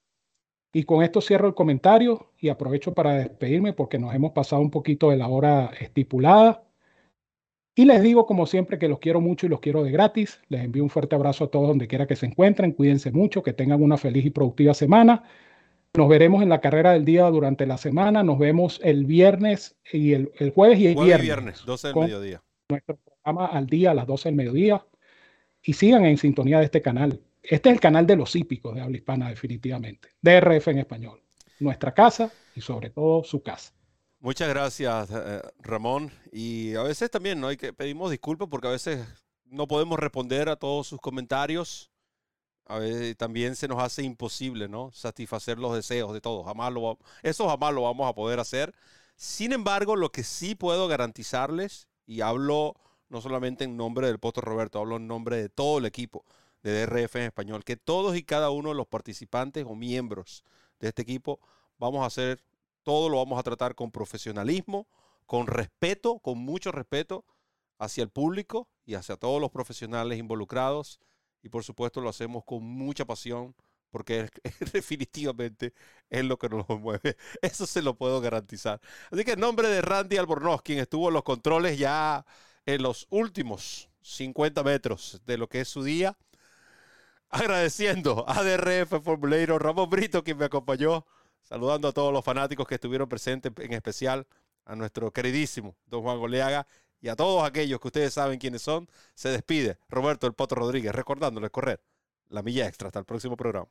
Y con esto cierro el comentario y aprovecho para despedirme porque nos hemos pasado un poquito de la hora estipulada. Y les digo, como siempre, que los quiero mucho y los quiero de gratis. Les envío un fuerte abrazo a todos donde quiera que se encuentren. Cuídense mucho, que tengan una feliz y productiva semana. Nos veremos en la carrera del día durante la semana. Nos vemos el viernes y el, jueves y el jueves viernes. viernes, 12 del mediodía. Nuestro programa al día a las 12 del mediodía. Y sigan en sintonía de este canal. Este es el canal de los hípicos de habla hispana, definitivamente. DRF en español. Nuestra casa y sobre todo su casa. Muchas gracias, eh, Ramón. Y a veces también ¿no? Hay que pedimos disculpas porque a veces no podemos responder a todos sus comentarios a veces también se nos hace imposible, ¿no? Satisfacer los deseos de todos. Jamás lo, eso jamás lo vamos a poder hacer. Sin embargo, lo que sí puedo garantizarles, y hablo no solamente en nombre del Posto Roberto, hablo en nombre de todo el equipo de DRF en español, que todos y cada uno de los participantes o miembros de este equipo vamos a hacer, todo lo vamos a tratar con profesionalismo, con respeto, con mucho respeto hacia el público y hacia todos los profesionales involucrados y por supuesto lo hacemos con mucha pasión porque definitivamente es lo que nos mueve. Eso se lo puedo garantizar. Así que en nombre de Randy Albornoz, quien estuvo en los controles ya en los últimos 50 metros de lo que es su día, agradeciendo a DRF Formulator, Ramón Brito, quien me acompañó, saludando a todos los fanáticos que estuvieron presentes, en especial a nuestro queridísimo don Juan Goleaga y a todos aquellos que ustedes saben quiénes son, se despide Roberto El Poto Rodríguez, recordándoles correr la milla extra. Hasta el próximo programa.